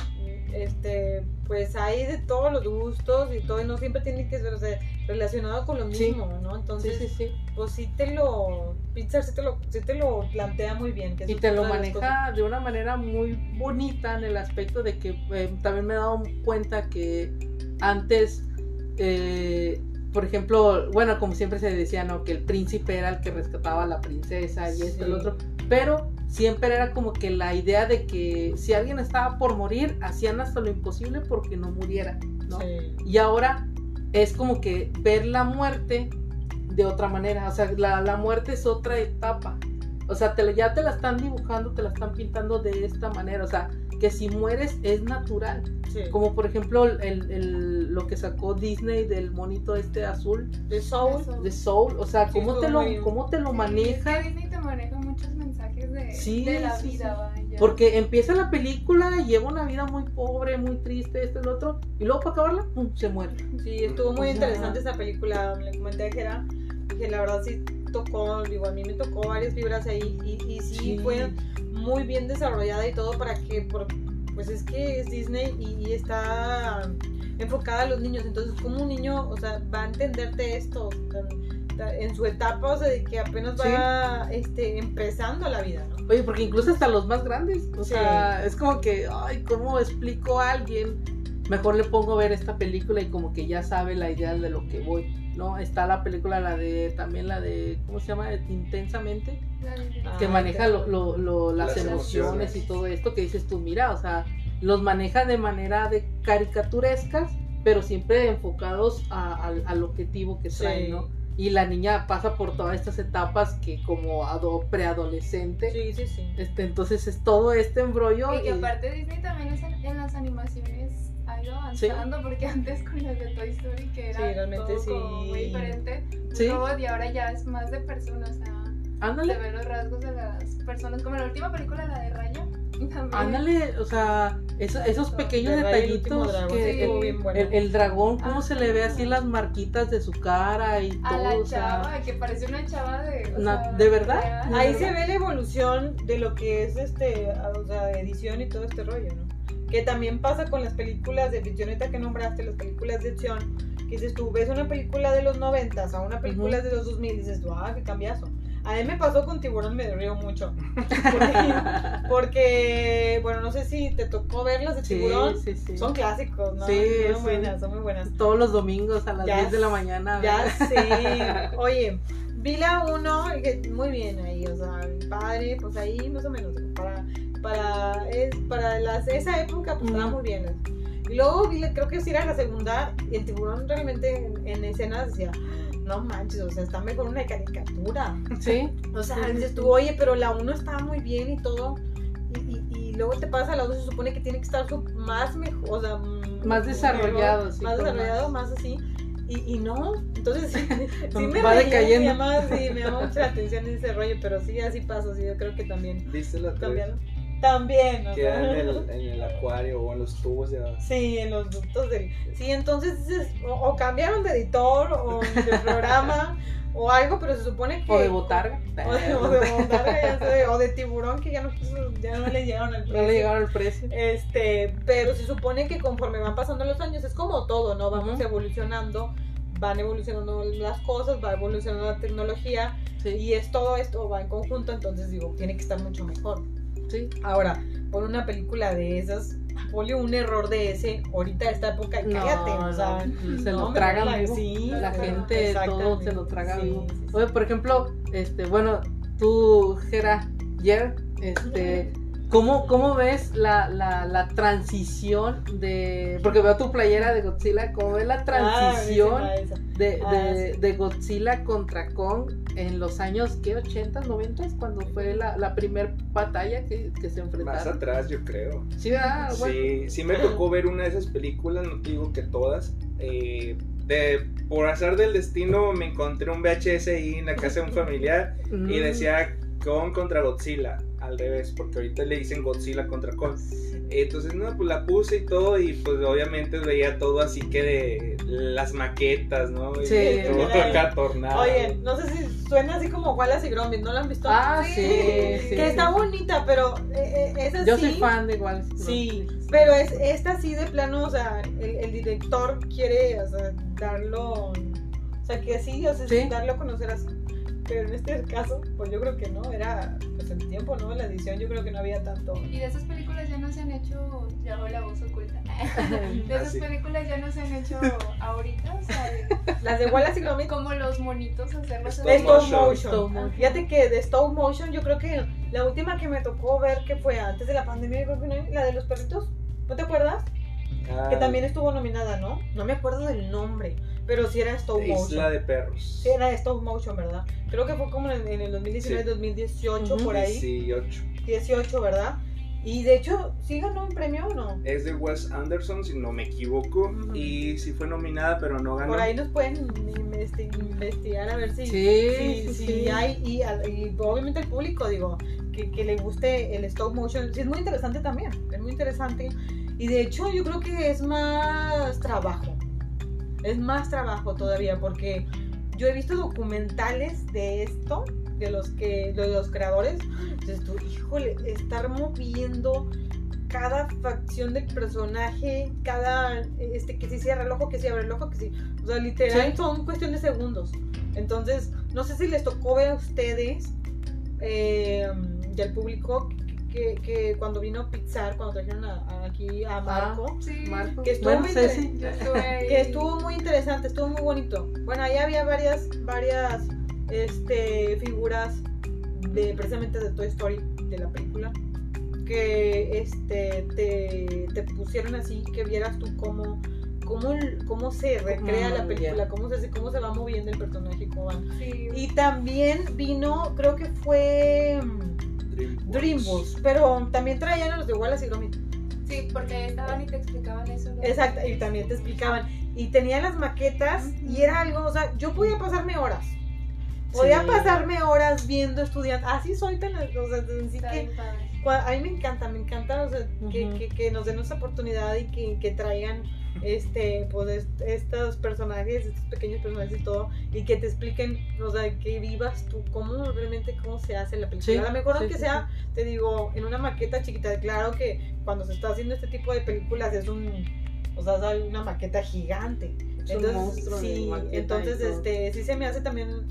este, pues hay de todos los gustos y todo, y no siempre tiene que ser, o sea, relacionado con lo Sí. mismo, ¿no? Entonces, sí, sí. pues sí te lo, Pixar sí te lo, sí te lo plantea muy bien. Que Y te lo maneja de una manera muy bonita en el aspecto de que eh, también me he dado cuenta que antes, eh, por ejemplo, bueno, como siempre se decía, ¿no? Que el príncipe era el que rescataba a la princesa y esto y lo otro. Pero siempre era como que la idea de que si alguien estaba por morir, hacían hasta lo imposible porque no muriera, ¿no? Sí. Y ahora es como que ver la muerte de otra manera. O sea, la, la muerte es otra etapa. O sea, te, ya te la están dibujando, te la están pintando de esta manera. O sea, que si mueres es natural. sí. Como por ejemplo el, el- lo que sacó Disney del monito este azul, De Soul. De Soul. O sea, Sí, ¿cómo, te lo, cómo te lo Sí, maneja? es que Disney te maneja mensajes de, Sí, de la sí, vida, sí. vaya. Porque empieza la película, lleva una vida muy pobre, muy triste, esto y lo otro. Y luego para acabarla, pum, se muere. Sí, estuvo muy O sea- interesante esa película. Le comenté a Jera, dije, la verdad sí tocó, digo, a mí me tocó varias fibras ahí y, y sí, Sí. fue muy bien desarrollada y todo para que, por- pues es que es Disney y, y está enfocada a los niños, entonces como un niño, o sea, va a entenderte esto en su etapa, o sea, de que apenas va este, empezando la vida, ¿no? Oye, porque incluso hasta los más grandes. O Sí. sea, es como que, ay, ¿cómo explico a alguien? Mejor le pongo a ver esta película y como que ya sabe la idea de lo que voy. ¿No? Está la película, la de, también la de, ¿cómo se llama? Intensamente. La de- Ah, que maneja lo, lo- lo- las, Las emociones emociones. y todo esto que dices tú, mira, o sea, los maneja de manera de caricaturescas, pero siempre enfocados a- al, al objetivo que Sí. traen, ¿no? Y la niña pasa por todas estas etapas que como ado- preadolescente, Sí, sí, sí. este, entonces es todo este embrollo. Y que y- aparte Disney también es en, en las animaciones ha ido avanzando porque antes con las de Toy Story que era Sí, realmente todo como muy diferente robot y ahora ya es más de personas, o sea, se ándale, ven los rasgos de las personas, como la última película, la de Raya, también. ándale, o sea, eso- esos pequeños el último detallitos dragón, que sí, el, estuvo bien bueno. el- el dragón, cómo se le ve así Ah. las marquitas de su cara y A todo, la o sea, chava, que parece una chava de... o Na- sea, ¿de verdad? real. Ahí se ve la evolución de lo que es este, o sea, edición y todo este rollo, ¿no? Que también pasa con las películas de ficción, ahorita que nombraste, las películas de acción, que dices tú, ves una película de los 90 a una película Ujú. de los 2000 y dices tú, ah, qué cambiazo. A mí me pasó con Tiburón, me río mucho. Porque, *laughs* porque, bueno, no sé si te tocó verlas de Sí, Tiburón. sí, sí. Son clásicos, ¿no? Sí, son sí. buenas, son muy buenas. Todos los domingos a las Ya 10 de la mañana. Ya sé. *laughs* Oye, vi la 1, muy bien ahí, o sea, padre, pues ahí más o menos. Para, para, es, para las, esa época, pues estaba muy bien. Y luego vi, creo que sí era la segunda, y el tiburón realmente en, en escenas decía, no manches, o sea, está mejor una caricatura. Sí. O sea, Sí, dices sí. tú, oye, pero la 1 estaba muy bien y todo. Y, y- y luego te pasa la 2, se supone que tiene que estar más mejor, o sea, mm, Más desarrollado, sí, más desarrollado, más así. Y, y no, entonces sí, *laughs* sí me Va reía, decayendo. Me llama, sí, me llama mucho la atención ese rollo, pero sí, así pasa, sí, yo creo que también. ¿Viste la tres? También, también o Que sea. era en el, en el *laughs* acuario o en los tubos de Sí, en los ductos del... Sí, entonces dices, o, o cambiaron de editor o de programa o algo, pero se supone que... O de botarga. O de, o de botarga, ya sé, o de tiburón que ya no, ya no le llegaron al No precio. le llegaron el precio. Este, pero se supone que conforme van pasando los años, es como todo, ¿no? Vamos evolucionando, van evolucionando las cosas, va evolucionando la tecnología Sí, y es todo esto va en conjunto, entonces digo, tiene que estar mucho mejor. Sí. Ahora, por una película de esas, ponle un error de ese, ahorita esta época, No, cállate, o sea, no, se no, lo tragan la- sí, gente todo se lo exactamente, traga sí, vivo. sí, sí. Oye, por ejemplo, este, bueno, tú, Jera, Jer, este, ¿cómo, cómo ves la, la, la transición de. Porque veo tu playera de Godzilla, ¿cómo ves la Ah, transición de, Ah, de, sí. de Godzilla contra Kong en los años, ¿qué? ¿80, 90? Cuando fue la, la primer batalla que, que se Más enfrentaron. atrás, yo creo. Sí, ¿verdad? Bueno, Sí, sí me tocó ver una de esas películas, no te digo que todas. eh, de, por azar del destino me encontré un VHS ahí en la casa de un familiar y mm, decía Kong contra Godzilla, al revés, porque ahorita le dicen Godzilla contra Kong. Entonces, no, pues la puse y todo y pues obviamente veía todo así que de las maquetas, ¿no? Y Sí. todo acá tornado. Oye, no sé si suena así como Wallace y Gromit, ¿no la han visto? Ah, sí, sí. Que está bonita, pero eh, eh, esa Yo sí. soy fan de igual. Sí, pero es esta sí de plano, o sea, el, el director quiere, o sea, darlo, o sea, que sí, o sea, Sí. darlo a conocer así. Pero en este caso, pues yo creo que no, era pues el tiempo, ¿no? La edición, yo creo que no había tanto. Y de esas películas ya no se han hecho, ya la voz oculta. *laughs* De esas Así. películas ya no se han hecho *laughs* ahorita, o sea, Las de Wallace y Gromit, como los monitos hacerlos así. stop motion. motion. Fíjate que de stop motion, yo creo que la última que me tocó ver que fue antes de la pandemia, yo creo que no, la de los perritos, ¿no te acuerdas? Ah, Que también estuvo nominada, ¿no? No me acuerdo del nombre, pero sí era stop motion. Isla de Perros. Sí, era stop motion, ¿verdad? Creo que fue como en, en el 2019, Sí. 2018, Ujú. por ahí. 18. 18, ¿verdad? Y de hecho, ¿sí ganó un premio o no? Es de Wes Anderson, si no me equivoco. Ujú. Y sí fue nominada, pero no ganó. Por ahí nos pueden investi- investigar a ver si, Sí, si, sí, si sí. hay. Y, y obviamente el público, digo, que, que le guste el stop motion. Sí, es muy interesante también. Es muy interesante. Y de hecho, yo creo que es más trabajo. Es más trabajo todavía porque yo he visto documentales de esto, de los que de los creadores. Entonces tú, híjole, estar moviendo cada facción del personaje, cada este que si cierra el ojo, que si abre el ojo, que si, o sea, literal Sí. son cuestión de segundos. Entonces, no sé si les tocó ver a ustedes eh, y al público que, que cuando vino Pixar, cuando trajeron a- a aquí a Marco, Sí, Marco. Que estuvo bueno, Ceci. *laughs* que estuvo muy interesante, estuvo muy bonito. Bueno, ahí había varias, varias este, figuras de precisamente de Toy Story, de la película, que este, te, te pusieron así, que vieras tú cómo, cómo, cómo se recrea la película, cómo, se, cómo se va moviendo el personaje, cómo van. Sí. Y también vino, creo que fue DreamWorks. DreamWorks, pero también traían a los de Wallace y Gromit. Sí, porque estaban y te explicaban eso. ¿no? Exacto, y también te explicaban. Y tenía las maquetas y era algo, o sea, yo podía pasarme horas. Podía Sí. pasarme horas viendo, estudiando. Así soy tan, o sea, así Está que a mí me encanta, me encanta, o sea, que, Ujú. que, que nos den esa oportunidad y que, que traigan este, pues, est- estos personajes, estos pequeños personajes y todo, y que te expliquen, o sea, que vivas tú, cómo realmente, cómo se hace la película. Sí, a lo mejor sí, aunque sí, sea, te digo, en una maqueta chiquita, claro que cuando se está haciendo este tipo de películas es un, o sea, es una maqueta gigante. Es Entonces, sí, entonces, este, sí se me hace también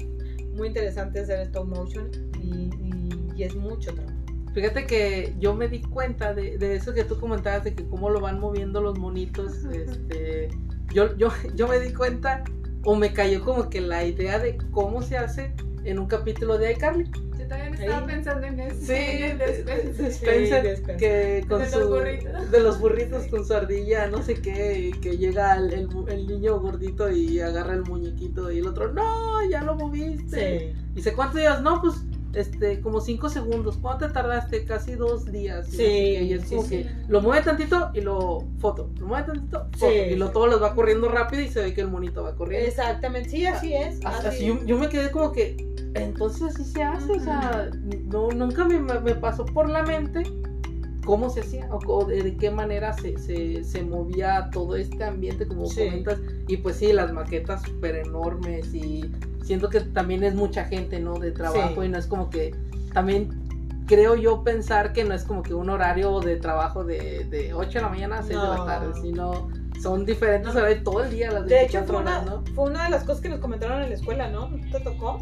muy interesante hacer stop motion y, y- y es mucho trabajo. Fíjate que yo me di cuenta de, de eso que tú comentabas, de que cómo lo van moviendo los monitos. Este, yo, yo, yo me di cuenta, o me cayó como que la idea de cómo se hace en un capítulo de iCarly. Yo todavía Estaba pensando en eso. Sí, *laughs* en de- de- Spencer, Sí, de Spencer. que con De su, los burritos. de los burritos con su ardilla, no sé qué, y que llega el, el mu- el niño gordito y agarra el muñequito y el otro, no, ya lo moviste. Sí. Y dice, ¿cuántos días? No, pues, este, como cinco segundos. ¿Cuánto te tardaste? Casi dos días. Sí, y es sí, como sí. que lo mueve tantito y lo foto. Lo mueve tantito, foto. Sí, y lo todo los va corriendo rápido y se ve que el monito va corriendo. Exactamente, sí, así es. Hasta así así yo, yo me quedé como que, entonces así se hace, o sea, no, nunca me, me pasó por la mente cómo se hacía o, de, de qué manera se, se, se movía todo este ambiente, como Sí. comentas. Y pues sí, las maquetas súper enormes y siento que también es mucha gente, ¿no? De trabajo Sí. y no es como que también creo yo pensar que no es como que un horario de trabajo de, de 8 de la mañana a 6 de la tarde, sino son diferentes horarios todo el día, las De hecho, 24 fue una, horas, ¿no? fue una de las cosas que nos comentaron en la escuela, ¿no? ¿Te tocó?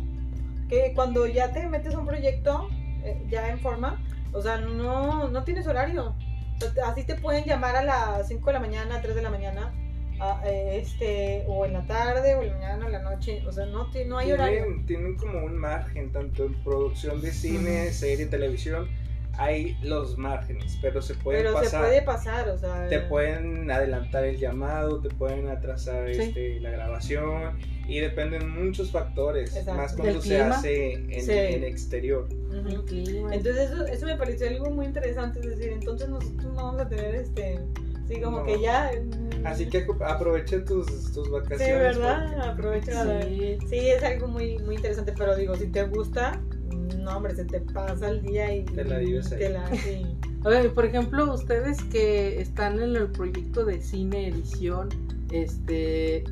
Que cuando ya te metes a un proyecto, eh, ya en forma, o sea, no, no tienes horario. O sea, te- así te pueden llamar a las 5 de la mañana, 3 de la mañana, a, eh, este, o en la tarde, o en la mañana, o en la noche. O sea, no, no hay horario. tienen, tienen como un margen, tanto en producción de cine, serie, televisión, hay los márgenes, pero se puede Pero se pasar. puede pasar, o sea. Te pueden adelantar el llamado, te pueden atrasar Sí. este, la grabación y dependen muchos factores, Exacto. más cuando ¿El se clima? hace en, Sí. en exterior. Ujú. El clima. Entonces eso, eso me pareció algo muy interesante, es decir, entonces nosotros no vamos a tener este, sí, como No. que ya... mm, Así que aprovecha tus, tus Sí, vacaciones. ¿verdad? Aprovecha la- Sí. Sí, es algo muy, muy interesante, pero digo, si te gusta, no, hombre, se te pasa el día y... Te la vives ahí. te la- sí. *laughs* Por ejemplo, ustedes que están en el proyecto de cine edición, este,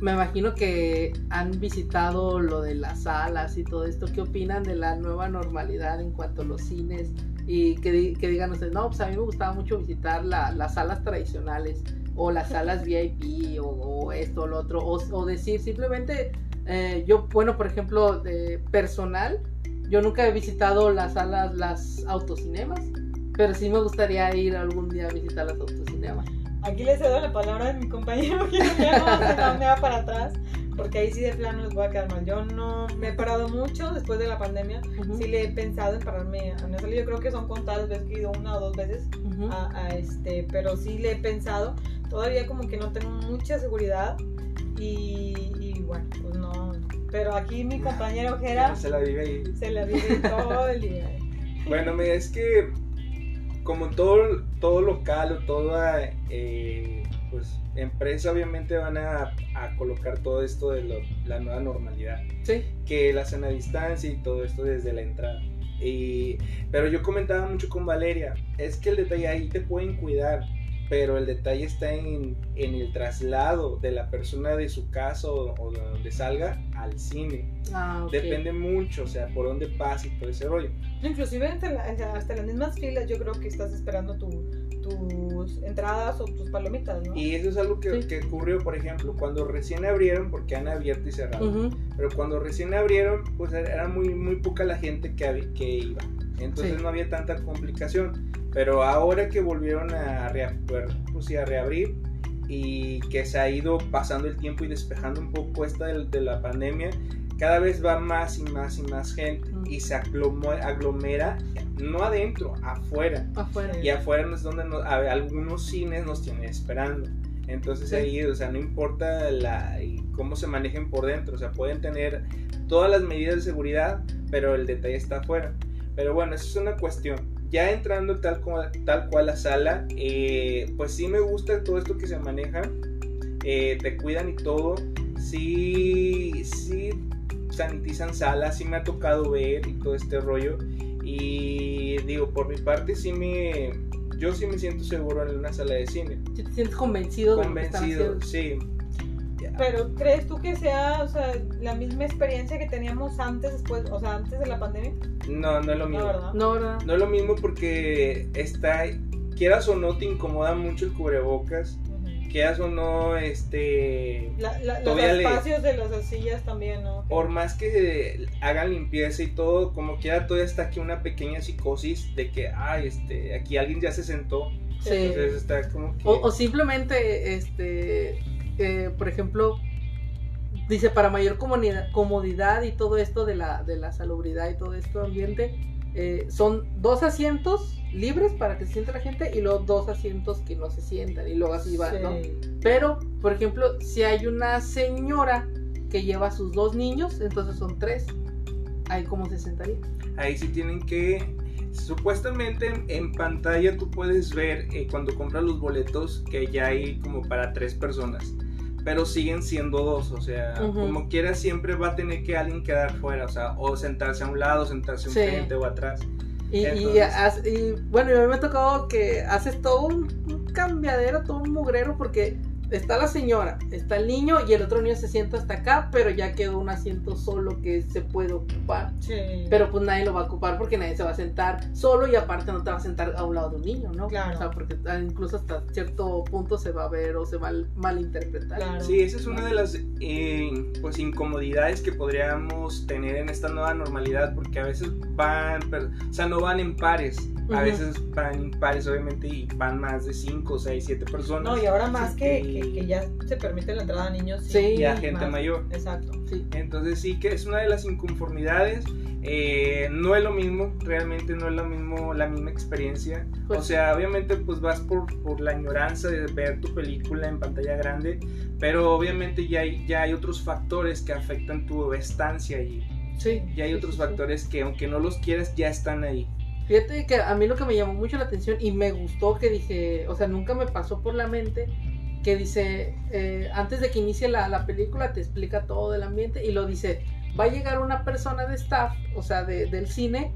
me imagino que han visitado lo de las salas y todo esto. ¿Qué opinan de la nueva normalidad en cuanto a los cines? Y que, que digan ustedes, no, pues a mí me gustaba mucho visitar la- las salas tradicionales o las salas VIP o, o esto o lo otro. O, o decir simplemente, eh, yo, bueno, por ejemplo, de personal, yo nunca he visitado las salas, las autocinemas. Pero sí me gustaría ir algún día a visitar las autocinemas. Aquí le cedo la palabra a mi compañero que no me va para atrás, porque ahí sí de plano les voy a quedar mal. Yo no me he parado mucho después de la pandemia, sí le he pensado en pararme a una sala, yo creo que son contadas veces que he ido una o dos veces, ujú. a, a este, pero sí le he pensado. Todavía como que no tengo mucha seguridad y, y bueno, pues no. Pero aquí mi compañero Jera Se la vive ahí. se la vive todo el día. *laughs* Bueno, mira, es que como todo, todo local o toda eh, pues, empresa obviamente van a, a colocar todo esto de lo- la nueva normalidad. Sí. que la sana distancia y todo esto desde la entrada. Y, pero yo comentaba mucho con Valeria, es que el detalle ahí te pueden cuidar, pero el detalle está en, en el traslado de la persona de su casa o, o de donde salga al cine. Ah, ok. Depende mucho, o sea, por dónde pasa y todo ese rollo. Inclusive hasta, la- hasta- las mismas filas yo creo que estás esperando tu- tus entradas o tus palomitas, ¿no? Y eso es algo que, Sí. que ocurrió, por ejemplo, cuando recién abrieron, porque han abierto y cerrado. Ujú, Pero cuando recién abrieron, pues era muy, muy poca la gente que, que iba. Entonces Sí. no había tanta complicación. Pero ahora que volvieron a, reabrir, pues a reabrir y que se ha ido pasando el tiempo y despejando un poco esta de, de la pandemia, cada vez va más y más y más gente. Y se aglomera, no adentro, afuera. Afuera. Y afuera es donde nos- a- algunos cines nos tienen esperando. Entonces Sí. ahí, o sea, no importa la, cómo se manejen por dentro, o sea, pueden tener todas las medidas de seguridad, pero el detalle está afuera. Pero bueno, eso es una cuestión. Ya entrando tal cual, tal cual a sala, eh, pues sí me gusta todo esto que se maneja, eh, te cuidan y todo, sí, sí sanitizan salas, sí me ha tocado ver y todo este rollo. Y digo, por mi parte sí me, yo sí me siento seguro en una sala de cine. ¿Sí ¿Te sientes convencido, de lo que están Convencido, haciendo? sí. Pero ¿crees tú que sea, o sea, la misma experiencia que teníamos antes, después, o sea, antes de la pandemia? No, no es lo No, mismo. ¿verdad? No, ¿verdad? No es lo mismo porque está, quieras o no, te incomoda mucho el cubrebocas. Quieras o no, este. La- la- los le- espacios de las sillas también, ¿no? Por más que hagan limpieza y todo, como quiera, todavía está aquí una pequeña psicosis de que, ay, este, aquí alguien ya se sentó. Sí. Entonces está como que. O, o simplemente, este, eh, por ejemplo, dice, para mayor comodidad, comodidad y todo esto de la, de la salubridad y todo esto ambiente, eh, son dos asientos libres para que se sienta la gente y luego dos asientos que no se sientan y luego así va, ¿no? Pero, por ejemplo, si hay una señora que lleva a sus dos niños, entonces son tres. Ahí cómo se sentaría. Ahí sí tienen que supuestamente en pantalla tú puedes ver eh, cuando compras los boletos que ya hay como para tres personas pero siguen siendo dos, o sea, como quiera siempre va a tener que alguien quedar fuera, o sea, o sentarse a un lado, sentarse enfrente o atrás. Y, y, bueno, a mí me ha tocado que haces todo un cambiadero, todo un mugrero, porque está la señora, está el niño y el otro niño se sienta hasta acá, pero ya quedó un asiento solo que se puede ocupar. Pero pues nadie lo va a ocupar porque nadie se va a sentar solo y aparte no te va a sentar a un lado de un niño, ¿no? Claro. O sea, porque incluso hasta cierto punto se va a ver o se va a malinterpretar. Claro. Sí, esa es una de las eh, pues incomodidades que podríamos tener en esta nueva normalidad porque a veces van, o sea, no van en pares a veces van pares, obviamente, y van más de 5, 6, 7 personas. No, y ahora más que, que, ya se permite la entrada a niños sí, y a gente mayor. Exacto. Sí. Entonces sí que es una de las inconformidades. Eh, no es lo mismo, realmente no es lo mismo, la misma experiencia. Pues o sea, obviamente pues vas por, por la añoranza de ver tu película en pantalla grande, pero obviamente ya hay, ya hay otros factores que afectan tu estancia allí. Sí. Ya hay otros factores que aunque no los quieras ya están ahí. Fíjate que a mí lo que me llamó mucho la atención y me gustó que dije, o sea, nunca me pasó por la mente que dice, eh, antes de que inicie la, película te explica todo del ambiente y lo dice, va a llegar una persona de staff, o sea, del cine,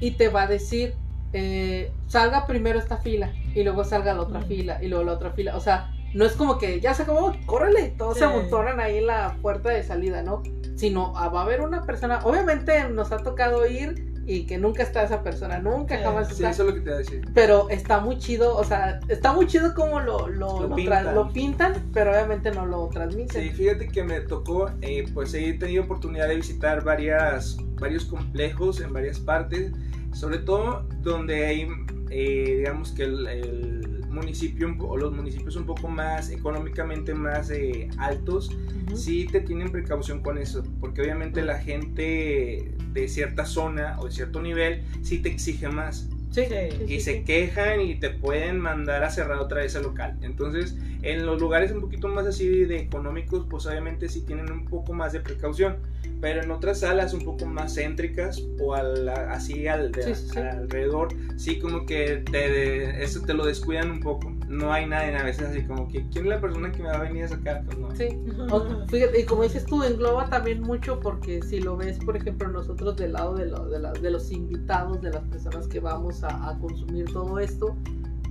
y te va a decir, eh, salga primero esta fila y luego salga la otra fila y luego la otra fila, o sea, no es como que ya se acabó, córrele, todos se amontonan ahí en la puerta de salida, ¿no? Sino ah, va a haber una persona, obviamente nos ha tocado ir y que nunca está esa persona, nunca jamás está. eso es lo que te voy a decir. Pero está muy chido, o sea, está muy chido como lo, lo, lo, pintan. pero obviamente no lo transmiten. Sí, fíjate que me tocó, eh, pues he tenido oportunidad de visitar varias, varios complejos en varias partes, sobre todo donde hay, eh, digamos que el, municipio o los municipios un poco más económicamente más eh, altos, sí te tienen precaución con eso, porque obviamente la gente de cierta zona o de cierto nivel, sí te exige más. Sí, y se quejan y te pueden mandar a cerrar otra vez el local. Entonces, en los lugares un poquito más así de económicos, pues obviamente sí tienen un poco más de precaución. Pero en otras salas un poco más céntricas o así al, alrededor, sí como que te, eso te lo descuidan un poco. No hay nadie a veces así como que, ¿quién es la persona que me va a venir a sacar? Pues no. Sí, fíjate, y como dices tú, engloba también mucho porque si lo ves, por ejemplo, nosotros del lado de, de, los invitados, de las personas que vamos a, a consumir todo esto,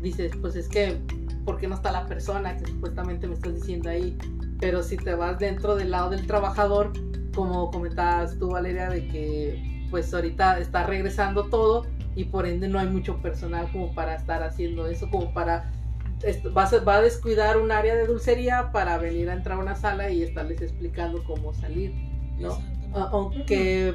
dices, pues es que por qué no está la persona que supuestamente me estás diciendo ahí. Pero si te vas dentro del lado del trabajador, como comentabas tú, Valeria, de que pues ahorita está regresando todo y por ende no hay mucho personal como para estar haciendo eso, como para va a, va a descuidar un área de dulcería para venir a entrar a una sala y estarles explicando cómo salir, ¿no? Aunque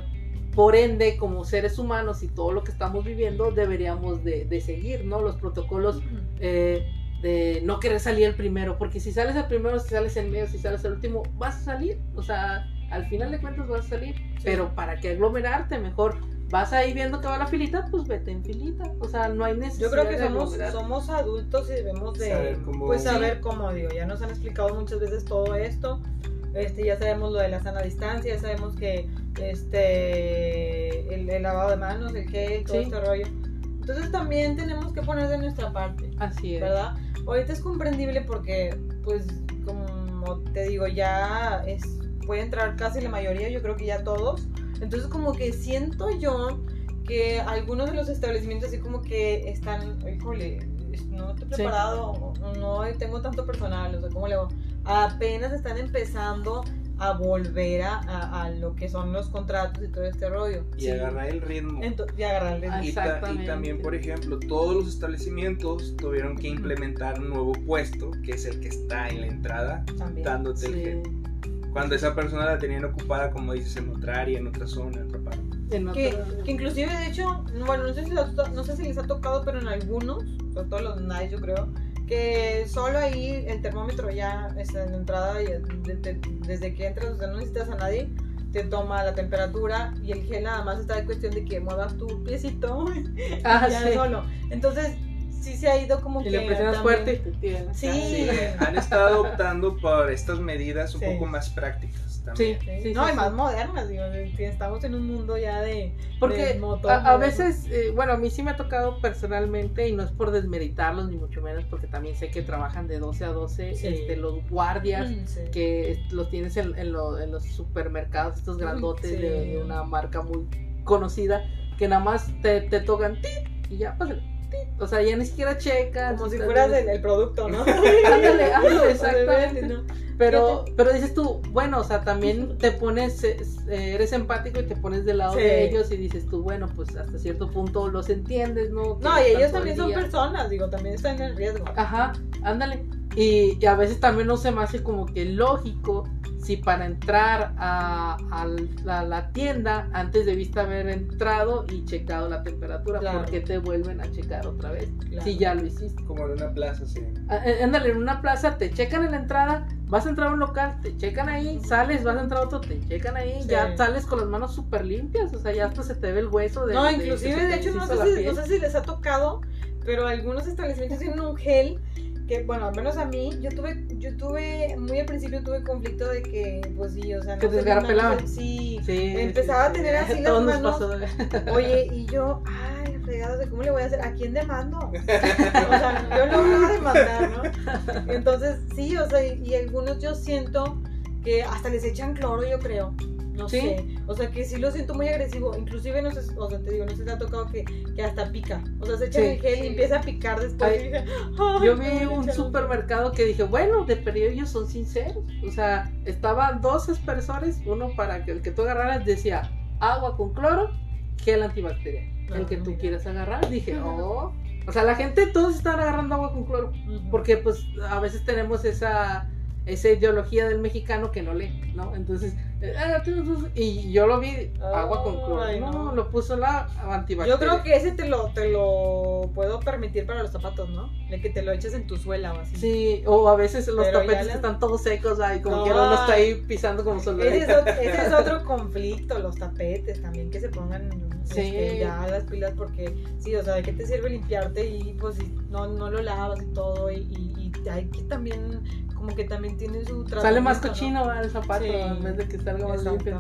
por ende, como seres humanos y todo lo que estamos viviendo, deberíamos de, de seguir, ¿no? Los protocolos eh, de no querer salir el primero, porque si sales el primero, si sales el medio, si sales el último, vas a salir, o sea, al final de cuentas vas a salir, pero para que aglomerarte mejor, vas ahí viendo toda la filita, pues vete en filita, o sea, no hay necesidad. Yo creo que somos, somos adultos y debemos de saber cómo, pues saber cómo, digo, ya nos han explicado muchas veces todo esto, este, ya sabemos lo de la sana distancia, ya sabemos que este el, lavado de manos, el gel, todo este rollo. Entonces también tenemos que poner de nuestra parte. Así es. ¿Verdad? Ahorita es comprendible porque, pues, como te digo, ya es puede entrar casi la mayoría, yo creo que ya todos. Entonces como que siento yo que algunos de los establecimientos así como que están, híjole, no estoy preparado, no tengo tanto personal, o sea, ¿cómo le hago? Apenas están empezando a volver a, a, lo que son los contratos y todo este rollo. Y agarrar el ritmo. y agarrar el ritmo. Y, también, por ejemplo, todos los establecimientos tuvieron que implementar un nuevo puesto, que es el que está en la entrada, dándote el gel. Cuando esa persona la tenían ocupada, como dices, en otra área, en otra zona, en otra parte. Que, que, inclusive, de hecho, bueno, no sé, si no sé si les ha tocado, pero en algunos, sobre todo los nice, yo creo, que solo ahí el termómetro ya está en la entrada y desde que entras, o sea, no necesitas a nadie, te toma la temperatura y el gel nada más está de cuestión de que muevas tu piecito *laughs* ah, ya solo. Entonces, sí se ha ido como y que. le presionas fuerte. Sí. Han estado optando por estas medidas un poco más prácticas. Sí, sí, no, y más modernas, digo, estamos en un mundo ya de... Porque a, veces, eh, bueno, a mí sí me ha tocado personalmente, y no es por desmeritarlos, ni mucho menos, porque también sé que trabajan de 12 a 12, este, los guardias, mm, que los tienes en, los supermercados, estos grandotes de, una marca muy conocida, que nada más te, te tocan y ya, pues o sea, ya ni siquiera checan. Como si fueras el, producto, ¿no? *laughs* *laughs* ándale, ándale, exactamente. Pero, pero dices tú, bueno, o sea, también te pones, eh, eres empático y te pones del lado de ellos y dices tú, bueno, pues hasta cierto punto los entiendes, ¿no? no, y ellos también son personas, digo, también están en riesgo. Ajá, ándale. Y, a veces también no se me hace como que lógico si para entrar a, la, tienda antes debiste haber entrado y checado la temperatura, ¿por qué te vuelven a checar otra vez? Si ya lo hiciste. Como en una plaza, sí. Ah, eh, ándale, en una plaza te checan en la entrada, vas a entrar a un local, te checan ahí, sales, vas a entrar a otro, te checan ahí, ya sales con las manos súper limpias, o sea, ya hasta se te ve el hueso de... No, inclusive, de, hecho, no sé, si, no sé si les ha tocado, pero algunos establecimientos tienen un gel que bueno, al menos a mí, yo tuve, yo tuve, muy al principio tuve conflicto de que, pues sí, o sea, no que te Sí, sí, empezaba a tener así *laughs* las manos. *laughs* Oye, y yo, ay, fregado, de cómo le voy a hacer, ¿a quién demando? *laughs* o sea, yo no voy a demandar, ¿no? Entonces, sí, o sea, y algunos yo siento que hasta les echan cloro, yo creo. No sé. O sea, que sí lo siento muy agresivo. Inclusive, no sé, o sea, te digo, no sé si te ha tocado que, que hasta pica. O sea, se echa el gel y empieza a picar después. yo vi un supermercado que dije, bueno, de periodo ellos son sinceros. O sea, estaban dos espersores, uno para que el que tú agarraras decía agua con cloro, gel antibacterial. el que tú quieras agarrar. Dije, oh. O sea, la gente, todos están agarrando agua con cloro. Porque, pues, a veces tenemos esa esa ideología del mexicano que no lee, ¿no? Entonces, ah, y yo lo vi agua con cloro, no, lo puso la antibacterial. Yo creo que ese te lo, te lo puedo permitir para los zapatos, ¿no? De que te lo eches en tu suela o así. Sí, o a veces los tapetes están todos secos ahí, como que uno está ahí pisando como solo. Ese, ese es, otro *laughs* conflicto, los tapetes también, que se pongan este, ya las pilas, porque sí, o sea, ¿de qué te sirve limpiarte y pues no, no lo lavas y todo? Y, y, y hay que también como que también tiene su Sale más cochino el zapato en vez de que salga más limpio.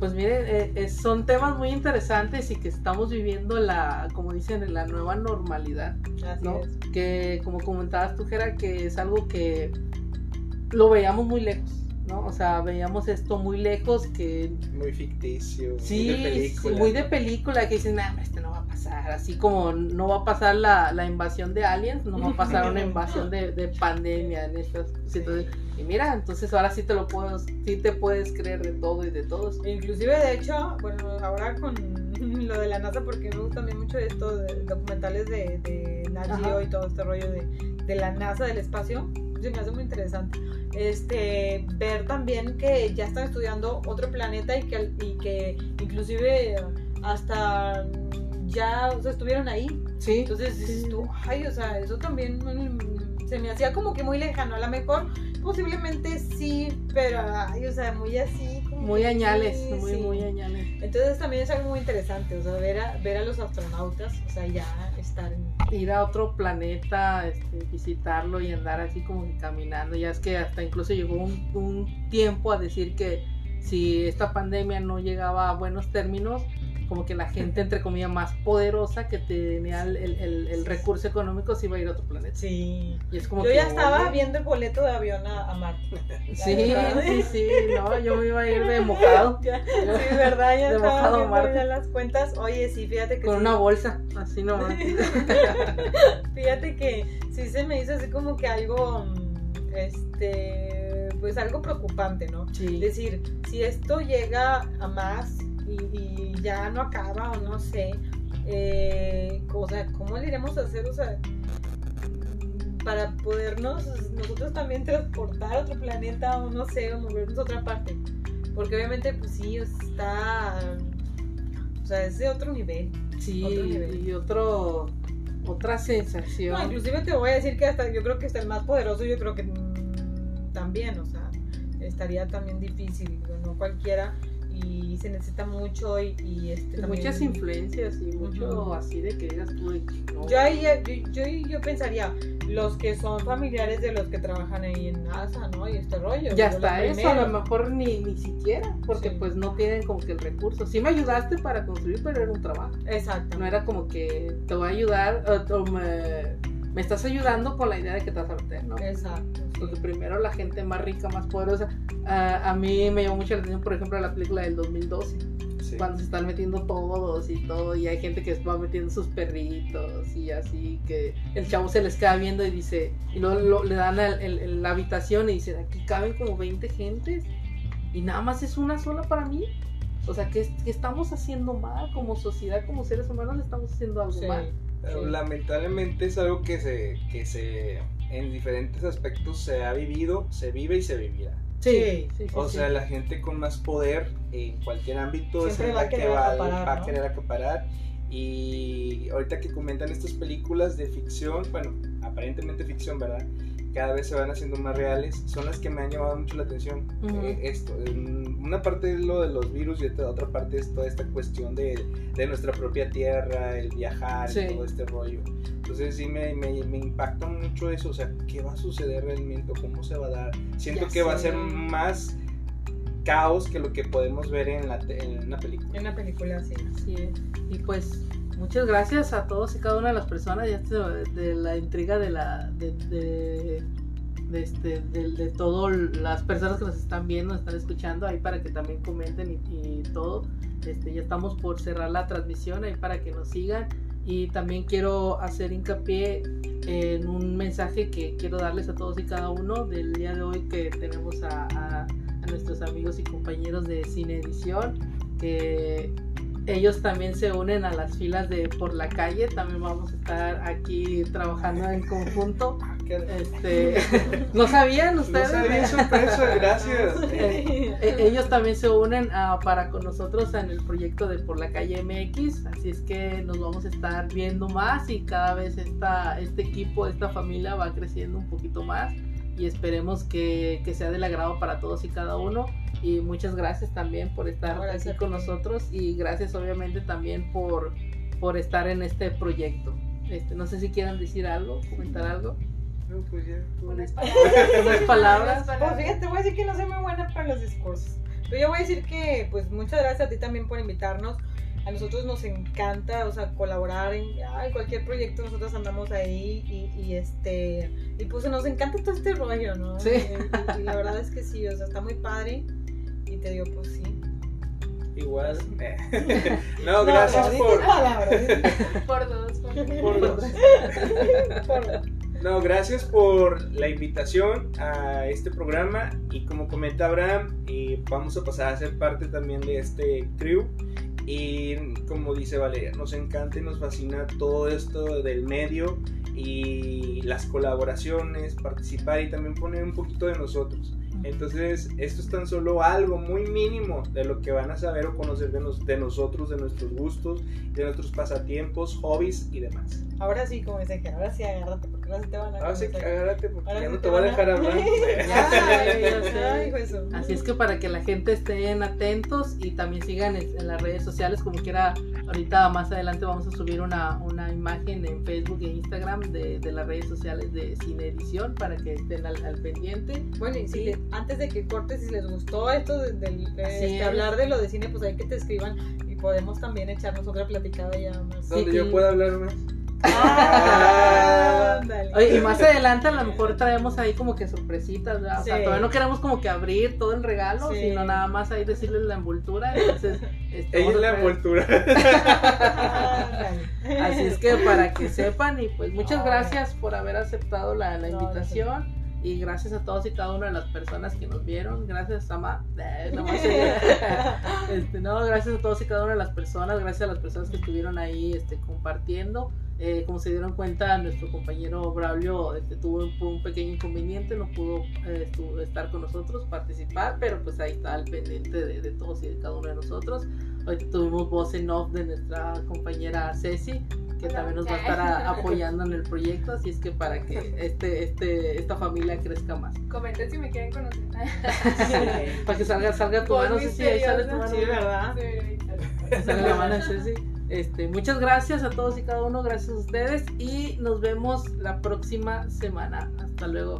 pues miren, eh, eh, son temas muy interesantes y que estamos viviendo la, como dicen, la nueva normalidad. ¿no? Que como comentabas tú, Jera, que es algo que lo veíamos muy lejos. ¿no? O sea, veíamos esto muy lejos que... Muy ficticio. Sí, muy de película. muy de película, que dicen, nah, este no pasar. Así como no va a pasar la, la invasión de aliens, no va a pasar una *laughs* invasión de, de pandemia en estas situaciones. Y mira, entonces ahora sí te lo puedo, sí te puedes creer de todo y de todos. Inclusive, de hecho, bueno, ahora con *laughs* lo de la NASA, porque me gusta también mucho esto, de documentales de, de y todo este rollo de, de la NASA, del espacio, se me hace muy interesante. Este, ver también que ya están estudiando otro planeta y que, y que inclusive hasta ya o sea, estuvieron ahí. Sí. Entonces dices tú, ay, o sea, eso también se me hacía como que muy lejano. A lo mejor posiblemente sí, pero, ay, o sea, muy así. muy añales, muy, muy añales. Entonces también es algo muy interesante, o sea, ver a, ver a los astronautas, o sea, ya estar en... Ir a otro planeta, este, visitarlo y andar así como caminando. Ya es que hasta incluso llegó un, un tiempo a decir que si esta pandemia no llegaba a buenos términos, como que la gente, entre comillas, más poderosa que tenía el, el, el, recurso económico se iba a ir a otro planeta. Sí. Y es como yo ya estaba viendo el boleto de avión a, Marte. Sí, sí, sí, no, yo me iba a ir de mojado. *laughs* sí, verdad, ya estaba viendo las cuentas. Oye, sí, fíjate que Con una bolsa, así no. *laughs* fíjate que sí se me hizo así como que algo, este, pues algo preocupante, ¿no? Sí. Es decir, si esto llega a más y, ya no acaba o no sé. Eh, o sea, ¿cómo le iremos a hacer? O sea, para podernos nosotros también transportar a otro planeta o no sé, o movernos a otra parte. Porque obviamente, pues sí, está. O sea, es de otro nivel. Sí, y otro otra sensación. No, inclusive te voy a decir que hasta yo creo que hasta el más poderoso, yo creo que mm, también, o sea, estaría también difícil, no cualquiera y se necesita mucho y, y este también... muchas influencias y mucho así de que digas tú de que no. yo, ahí, yo, yo, yo, pensaría los que son familiares de los que trabajan ahí en NASA no y este rollo ya está eso a lo mejor ni, ni siquiera porque sí. pues no tienen como que el recurso. Sí me ayudaste para construir pero era un trabajo. Exacto. No era como que te voy a ayudar o, o me, me estás ayudando con la idea de que te vas a meter no exacto porque primero la gente más rica, más poderosa. Uh, a mí me llamó mucho la atención, por ejemplo, la película del 2012, sí. cuando se están metiendo todos y todo, y hay gente que va metiendo sus perritos y así, que el chavo se les queda viendo y dice, y luego lo, le dan el, el, la habitación y dicen, aquí caben como 20 gentes y nada más es una sola para mí. O sea, que, que estamos haciendo mal como sociedad, como seres humanos, estamos haciendo algo sí. mal. Sí. lamentablemente es algo que se, que se en diferentes aspectos se ha vivido, se vive y se vivirá. Sí, sí, sí o sea, la gente con más poder en cualquier ámbito Siempre es va la a que va, acaparar, va a ¿no? querer acaparar. Y ahorita que comentan estas películas de ficción, bueno, aparentemente ficción, ¿verdad? Cada vez se van haciendo más reales, son las que me han llamado mucho la atención. Uh -huh. eh, esto, una parte es lo de los virus y otra, otra parte es toda esta cuestión de, de nuestra propia tierra, el viajar Sí. y todo este rollo. Entonces sí me, me, me, impacta mucho eso, o sea, ¿qué va a suceder realmente? ¿Cómo se va a dar? Siento Ya que va a ser más caos que lo que podemos ver en, la, en una película. En una película así. Así es. Y pues muchas gracias a todos y cada una de las personas ya de, de la intriga de la de, de, de este de, de todas las personas que nos están viendo, nos están escuchando ahí para que también comenten y, y todo. Este, ya estamos por cerrar la transmisión ahí para que nos sigan y también quiero hacer hincapié en un mensaje que quiero darles a todos y cada uno del día de hoy que tenemos a, a, a nuestros amigos y compañeros de Cine Edición que ellos también se unen a las filas de por la calle. También vamos a estar aquí trabajando en conjunto. *laughs* Este *laughs* no sabían ustedes no sabía sorpresa *laughs* gracias. Eh, ellos también se unen uh, para con nosotros en el proyecto de por la calle MX así es que nos vamos a estar viendo más y cada vez esta, este equipo esta familia va creciendo un poquito más y esperemos que, que sea del agrado para todos y cada uno y muchas gracias también por estar gracias aquí con nosotros y gracias obviamente también por, por estar en este proyecto. Este, no sé si quieran decir algo, comentar algo. No, pues ya. Unas *laughs* Unas palabras. Pues fíjate, voy a decir que no soy muy buena para los discursos. Pero yo voy a decir que, pues, muchas gracias a ti también por invitarnos. A nosotros nos encanta, o sea, colaborar en, cualquier proyecto. Nosotros andamos ahí y, y, este, y pues nos encanta todo este rollo, ¿no? Sí. Y, y, la verdad es que sí, o sea, está muy padre. Y te digo, pues sí. Igual. no, gracias no, por. por dos. Por, por dos. por dos. No, gracias por la invitación a este programa y como comenta Abraham, eh, vamos a pasar a ser parte también de este crew y como dice Valeria, nos encanta y nos fascina todo esto del medio y las colaboraciones, participar y también poner un poquito de nosotros. Entonces, esto es tan solo algo muy mínimo de lo que van a saber o conocer de, nos, de nosotros, de nuestros gustos, de nuestros pasatiempos, hobbies y demás. Ahora sí, como dice que ahora sí agárrate, porque ahora sí te van a Ahora sí, agárrate, porque ya no te, voy a dejar hablar. *laughs* Ay, Así es que para que la gente estén atentos y también sigan en, en, las redes sociales, como quiera, ahorita más adelante vamos a subir una, una imagen en Facebook e Instagram de, de las redes sociales de Cine Edición para que estén al, al pendiente. Bueno, y si le, antes de que cortes, si les gustó esto de, de, de este, hablar de lo de cine, pues hay que te escriban y podemos también echarnos otra platicada ya más. Donde sí, yo pueda hablar más. Ah, Oye, y más adelante a lo mejor traemos ahí como que sorpresitas, ¿verdad? O sea, todavía no queremos como que abrir todo el regalo, sí. sino nada más ahí decirles la envoltura. Entonces, este, ella es la envoltura. Así es que para que sepan, y pues muchas gracias por haber aceptado la, la invitación. Y gracias a todos y cada una de las personas que nos vieron. Gracias, Sama. Eh, no, este, no, gracias a todos y cada una de las personas. Gracias a las personas que estuvieron ahí este, compartiendo. Eh, como se dieron cuenta, nuestro compañero Braulio este, tuvo un, un, pequeño inconveniente, no pudo eh, estuvo, estar con nosotros, participar, pero pues ahí está al pendiente de, de, todos y de cada uno de nosotros. Hoy tuvimos voz en off de nuestra compañera Ceci, que también nos va a estar a, apoyando en el proyecto, así es que para que este, este, esta familia crezca más. Comenten si me quieren conocer. para que salga, salga tu mano, Ceci, ahí sale tu mano. Sí, ¿verdad? Sí, salga la mano Ceci. Este, muchas gracias a todos y cada uno, gracias a ustedes y nos vemos la próxima semana. Hasta luego.